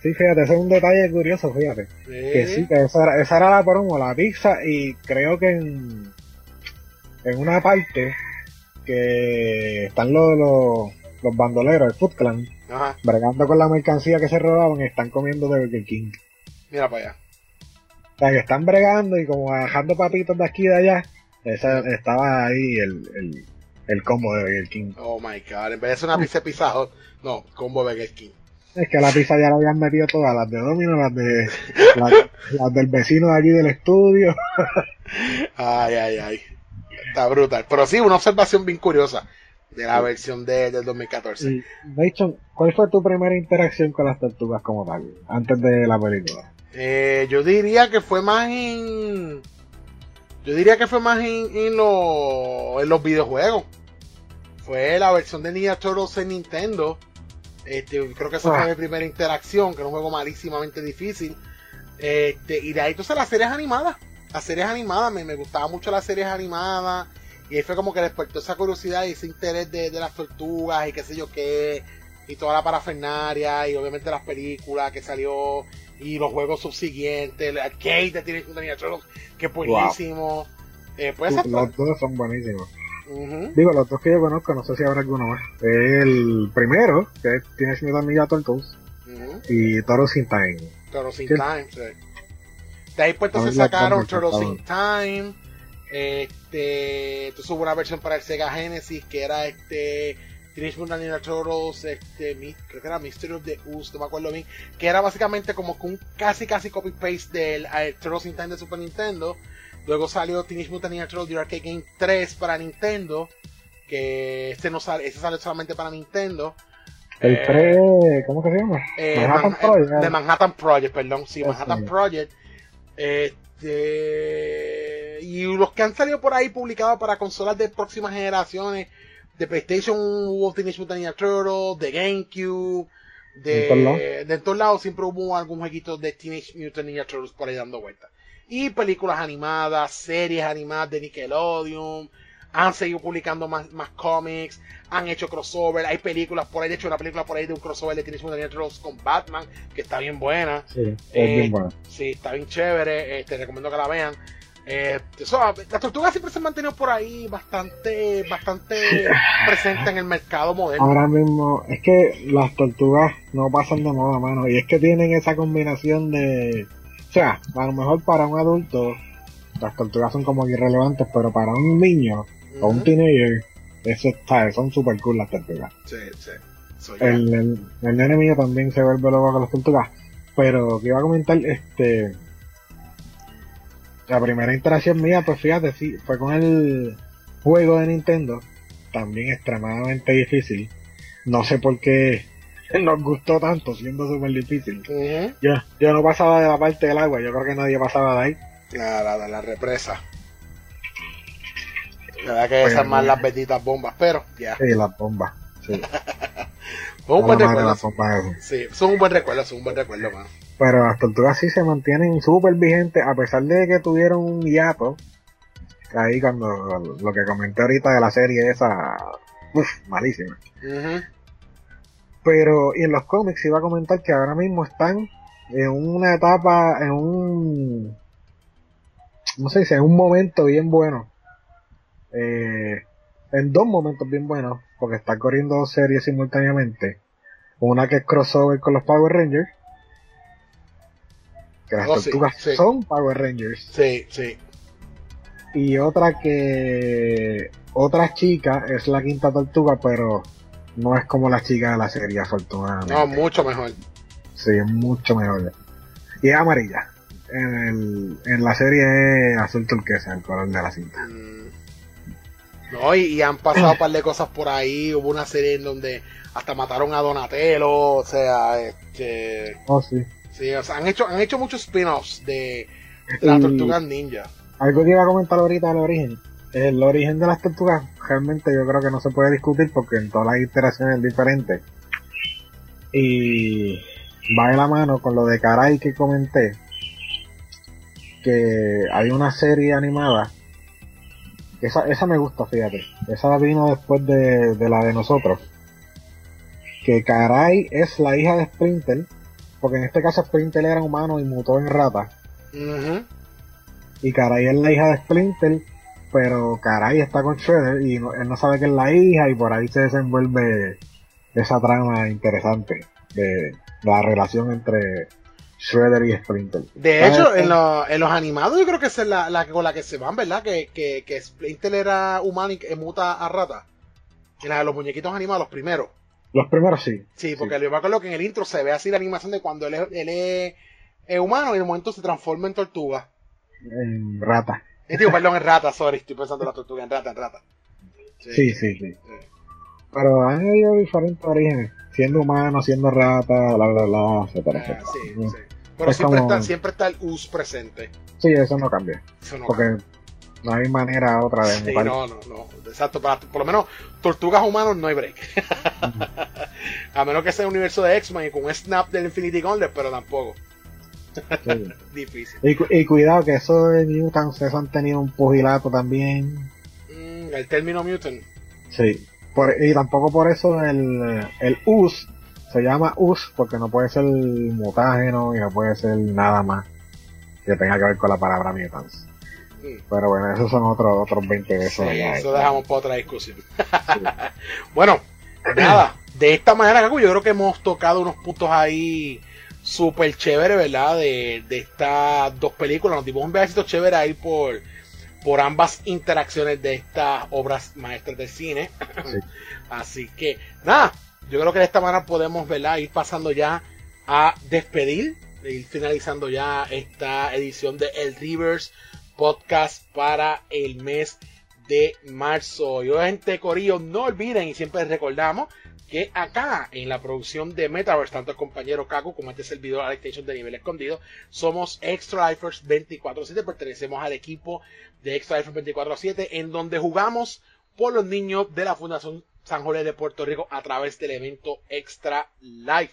Sí, fíjate, ese es un detalle curioso, fíjate. Que sí, que esa era, esa era la promo, la pizza, y creo que en, en una parte que están los, los, bandoleros, el Food Clan, bregando con la mercancía que se robaban, están comiendo de Burger King. Mira para allá. O sea, que están bregando y como bajando papitos de aquí y de allá, esa, estaba ahí el, el, el combo de Burger King. Oh my god, en vez de ser una pizza de pizza no, combo de Burger King. Es que la pizza ya la habían metido todas, las de Domino, las de las, del vecino de allí del estudio. ay, ay, ay. Está brutal. Pero sí, una observación bien curiosa de la versión de, del 2014. De hecho, ¿cuál fue tu primera interacción con las tortugas como tal, antes de la película? Eh, yo diría que fue más en... Yo diría que fue más en, en, en los videojuegos. Fue la versión de Ninja Turtles en Nintendo este, creo que esa fue ah. mi primera interacción, que era un juego malísimamente difícil. Este, y de ahí entonces las series animadas. Las series animadas, me, me gustaban mucho las series animadas. Y ahí fue como que despertó esa curiosidad y ese interés de, las tortugas y qué sé yo qué. Y toda la parafernaria y obviamente las películas que salió y los juegos subsiguientes, el arcade de Teenage Mutant que es buenísimo. Eh, pues los dos son buenísimos. Digo, los dos que yo conozco, no sé si habrá alguno más. El primero, que tiene Mutant Ninja Turtles, y Toro Sin Time. Toro Sin Time, sí. De ahí pues entonces sacaron Toro Sin Time. Este, entonces hubo una versión para el Sega Genesis que era este Teenage Mutant Ninja Turtles, este, creo que era Mystery of the Ooze, no me acuerdo bien, que era básicamente como un casi casi copy paste del uh, Turtles in Time de Super Nintendo Luego salió Teenage Mutant Ninja Turtles The Arcade Game 3 para Nintendo. Que este no sale, ese sale solamente para Nintendo. El eh, pre, ¿cómo que se llama? Eh, Manhattan Project. De Manhattan Project, perdón, sí, Manhattan Project. Este, y los que han salido por ahí publicados para consolas de próximas generaciones, de PlayStation hubo Teenage Mutant Ninja Turtles, de GameCube, de, de todos lados siempre hubo algún jueguito de Teenage Mutant Ninja Turtles por ahí dando vueltas y películas animadas, series animadas de Nickelodeon, han seguido publicando más, más cómics, han hecho crossover, hay películas por ahí, de hecho una película por ahí de un crossover de Teenage Mutant Ninja con Batman, que está bien buena. Sí, es bien eh, buena. Sí, está bien chévere, eh, te recomiendo que la vean. Eh, las tortugas siempre se han mantenido por ahí bastante, bastante presentes en el mercado moderno. Ahora mismo, es que las tortugas no pasan de moda, mano, y es que tienen esa combinación de o sea, a lo mejor para un adulto las tortugas son como irrelevantes, pero para un niño o un teenager, eso está, son super cool las tortugas. Sí, sí. el, el, el, nene mío también se vuelve loco con las tortugas. Pero que iba a comentar, este. La primera interacción mía, pues fíjate, sí, fue con el juego de Nintendo. también extremadamente difícil. No sé por qué (laughs) nos gustó tanto siendo súper difícil. yo, yo no pasaba de la parte del agua, yo creo que nadie pasaba de ahí. La, de la represa. La verdad que esas más las benditas bombas, pero ya. Sí, las bombas. Sí. (laughs) Fue un buen recuerdo. Sí, son un buen recuerdo, son un buen recuerdo, mano. Pero las tortugas sí se mantienen súper vigentes, a pesar de que tuvieron un hiato. Ahí cuando lo que comenté ahorita de la serie esa, uff, malísima. Pero, y en los cómics iba a comentar que ahora mismo están en una etapa, en un, no sé si en un momento bien bueno. Eh, en dos momentos bien buenos, porque están corriendo dos series simultáneamente. Una que es crossover con los Power Rangers. Que las oh, tortugas son Power Rangers. Sí, sí. Y otra que otra chica es la quinta tortuga, pero no es como la chica de la serie, afortunadamente. No, mucho mejor. Sí, mucho mejor. Y es amarilla. En, el, en la serie es azul turquesa, el color de la cinta. Mm. No, y, han pasado un par de cosas por ahí. Hubo una serie en donde hasta mataron a Donatello, o sea, este... Oh, sí. Sí, o sea, han hecho, han hecho muchos spin-offs de las tortugas ninja. Algo que iba a comentar ahorita del origen el origen de las tortugas realmente yo creo que no se puede discutir porque en todas las iteraciones es diferente. Y va de la mano con lo de Caray que comenté, que hay una serie animada, esa, esa me gusta, fíjate, esa vino después de, la de nosotros, que Caray es la hija de Sprinter, porque en este caso Sprinter era humano y mutó en rata. Y Caray es la hija de Splinter pero caray está con Shredder y él no sabe que es la hija y por ahí se desenvuelve esa trama interesante de la relación entre Shredder y Splinter. De hecho, en, en, los animados yo creo que es la, la, con la que se van, ¿verdad? Que, que, que Splinter era humano y muta a rata. En la de los muñequitos animados, los primeros. Los primeros sí. Sí, porque sí. lo que en el intro se ve así la animación de cuando él es, es, humano y en el momento se transforma en tortuga. En rata. Eh, digo, perdón, en rata, sorry, estoy pensando en la tortuga, en rata, en rata. Sí, sí, sí. Pero han habido diferentes orígenes, siendo humano, siendo rata, bla, bla, bla, etcétera, ah, etcétera. Sí, sí. Pero siempre, está, siempre está el us presente. Sí, eso no cambia. Eso no porque no hay manera otra de sí, no, no, no. Exacto, para, por lo menos tortugas humanos no hay break. (laughs) A menos que sea un universo de X-Men y con un snap del Infinity Gauntlet, pero tampoco. (laughs) Difícil. Y, cuidado que eso de Mutants, eso han tenido un pugilato también. Mm, el término Mutant. Sí. y tampoco por eso el, el US se llama US porque no puede ser mutágeno y no puede ser nada más que tenga que ver con la palabra Mutants. Mm. Pero bueno, esos son otros otros 20 de eso dejamos para otra discusión. (laughs) bueno, nada, de esta manera, yo creo que hemos tocado unos puntos ahí súper chévere, ¿verdad? De, de estas dos películas. Nos dimos un viajecito chévere ahí por, por ambas interacciones de estas obras maestras del cine. (laughs) Así que, nada, yo creo que de esta manera podemos, ¿verdad? Ir pasando ya a despedir, ir finalizando ya esta edición de El Rivers Podcast para el mes de marzo. Y gente Corillo, no olviden y siempre recordamos que acá en la producción de Metaverse, tanto el compañero Kaku como este servidor Adaptation de nivel escondido, somos Extra Lifers 24-7, pertenecemos al equipo de Extra Lifers 24-7, en donde jugamos por los niños de la Fundación San Jorge de Puerto Rico a través del evento Extra Life.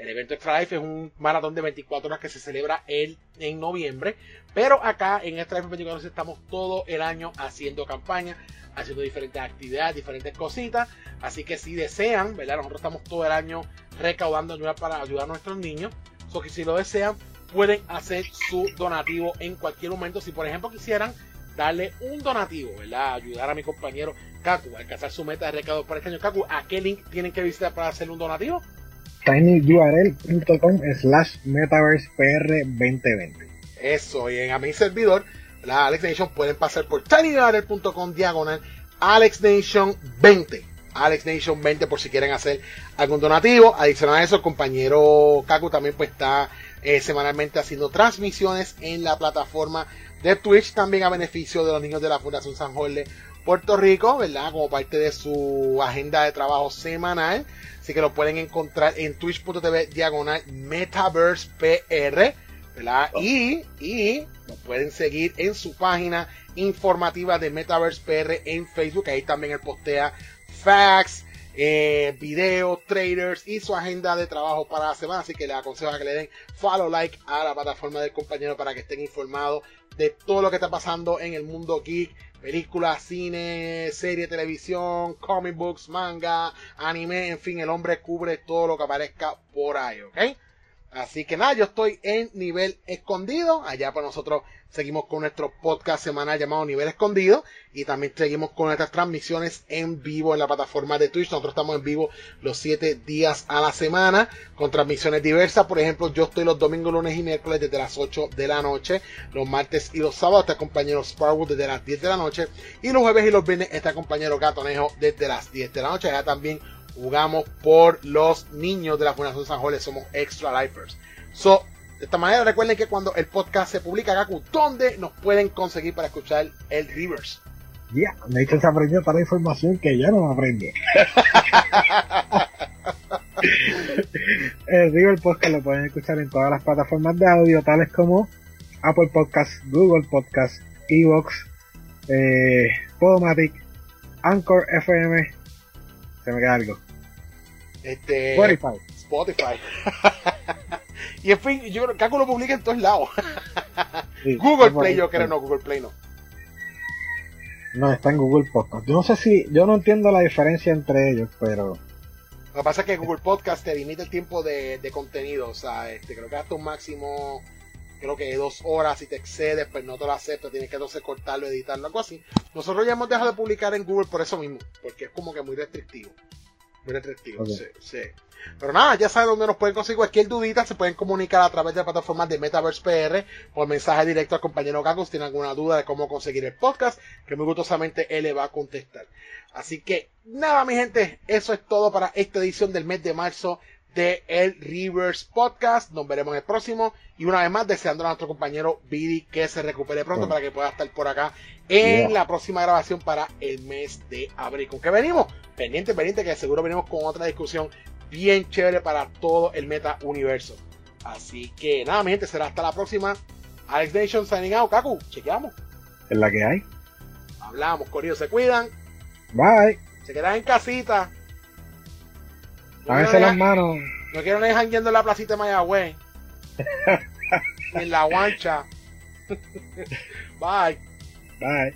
El evento Extra Life es un maratón de 24 horas que se celebra en, en noviembre, pero acá en Extra Life 24 estamos todo el año haciendo campaña haciendo diferentes actividades, diferentes cositas. Así que si desean, ¿verdad? Nosotros estamos todo el año recaudando ayuda para ayudar a nuestros niños. So que si lo desean, pueden hacer su donativo en cualquier momento. Si por ejemplo quisieran darle un donativo, ¿verdad? Ayudar a mi compañero Kaku a alcanzar su meta de recaudo para este año. Kaku, ¿a qué link tienen que visitar para hacer un donativo? tinyurl.com slash metaversepr2020. Eso, y en a mi servidor la Alex Nation, pueden pasar por tinyurl.com diagonal Alex Nation 20. Alex Nation 20 por si quieren hacer algún donativo. Adicional a eso, el compañero Kaku también pues está eh, semanalmente haciendo transmisiones en la plataforma de Twitch también a beneficio de los niños de la Fundación San Jorge Puerto Rico, ¿verdad? Como parte de su agenda de trabajo semanal. Así que lo pueden encontrar en twitch.tv diagonal Metaverse PR, ¿verdad? Y, y lo pueden seguir en su página informativa de Metaverse PR en Facebook. Ahí también él postea facts, eh, videos, traders y su agenda de trabajo para la semana. Así que les aconsejo que le den follow, like a la plataforma del compañero para que estén informados de todo lo que está pasando en el mundo geek películas, cine, serie, televisión, comic books, manga, anime, en fin, el hombre cubre todo lo que aparezca por ahí, ¿ok? Así que nada, yo estoy en nivel escondido. Allá pues nosotros seguimos con nuestro podcast semanal llamado Nivel Escondido. Y también seguimos con nuestras transmisiones en vivo en la plataforma de Twitch. Nosotros estamos en vivo los 7 días a la semana con transmisiones diversas. Por ejemplo, yo estoy los domingos, lunes y miércoles desde las 8 de la noche. Los martes y los sábados está compañero Sparwood desde las 10 de la noche. Y los jueves y los viernes está compañero Gatonejo desde las 10 de la noche. Allá también jugamos por los niños de la Fundación San Jorge, somos Extra Lifers. So, de esta manera recuerden que cuando el podcast se publica, Gaku, ¿dónde nos pueden conseguir para escuchar el Reverse? Ya, me se aprendió toda la información que ya no aprende. (laughs) el River Podcast lo pueden escuchar en todas las plataformas de audio, tales como Apple Podcast, Google Podcast, Evox, eh, Podomatic, Anchor FM, se me queda algo. Este, Spotify. Spotify. (laughs) y en fin, yo creo que lo publica en todos lados. (laughs) Google Play, yo creo, no, Google Play no. No, está en Google Podcast. Yo no sé si, yo no entiendo la diferencia entre ellos, pero... Lo que pasa es que Google Podcast te limita el tiempo de, de contenido, o sea, este, creo que hasta un máximo, creo que dos horas, si te excedes, pues no te lo acepta, tienes que entonces cortarlo, editarlo, algo así. Nosotros ya hemos dejado de publicar en Google por eso mismo, porque es como que muy restrictivo. Muy restrictivo, sí, sí. Pero nada, ya saben dónde nos pueden conseguir cualquier dudita, se pueden comunicar a través de la plataforma de Metaverse PR por mensaje directo al compañero Gago si tienen alguna duda de cómo conseguir el podcast, que muy gustosamente él le va a contestar. Así que nada, mi gente, eso es todo para esta edición del mes de marzo de el Reverse Podcast. Nos veremos en el próximo. Y una vez más, deseando a nuestro compañero Billy que se recupere pronto Bueno. para que pueda estar por acá en Yeah. la próxima grabación para el mes de abril. ¿Con qué venimos? Pendiente, pendiente, que seguro venimos con otra discusión bien chévere para todo el meta universo. Así que nada, mi gente, será hasta la próxima. Alex Nation signing out. Kaku, chequeamos. Es la que hay. Hablamos, Corillo, se cuidan. Bye. Se quedan en casita. No Lávense quiero las manos. No quiero dejar yendo en la placita de Mayagüez. (laughs) En la guancha. (laughs) Bye. Bye.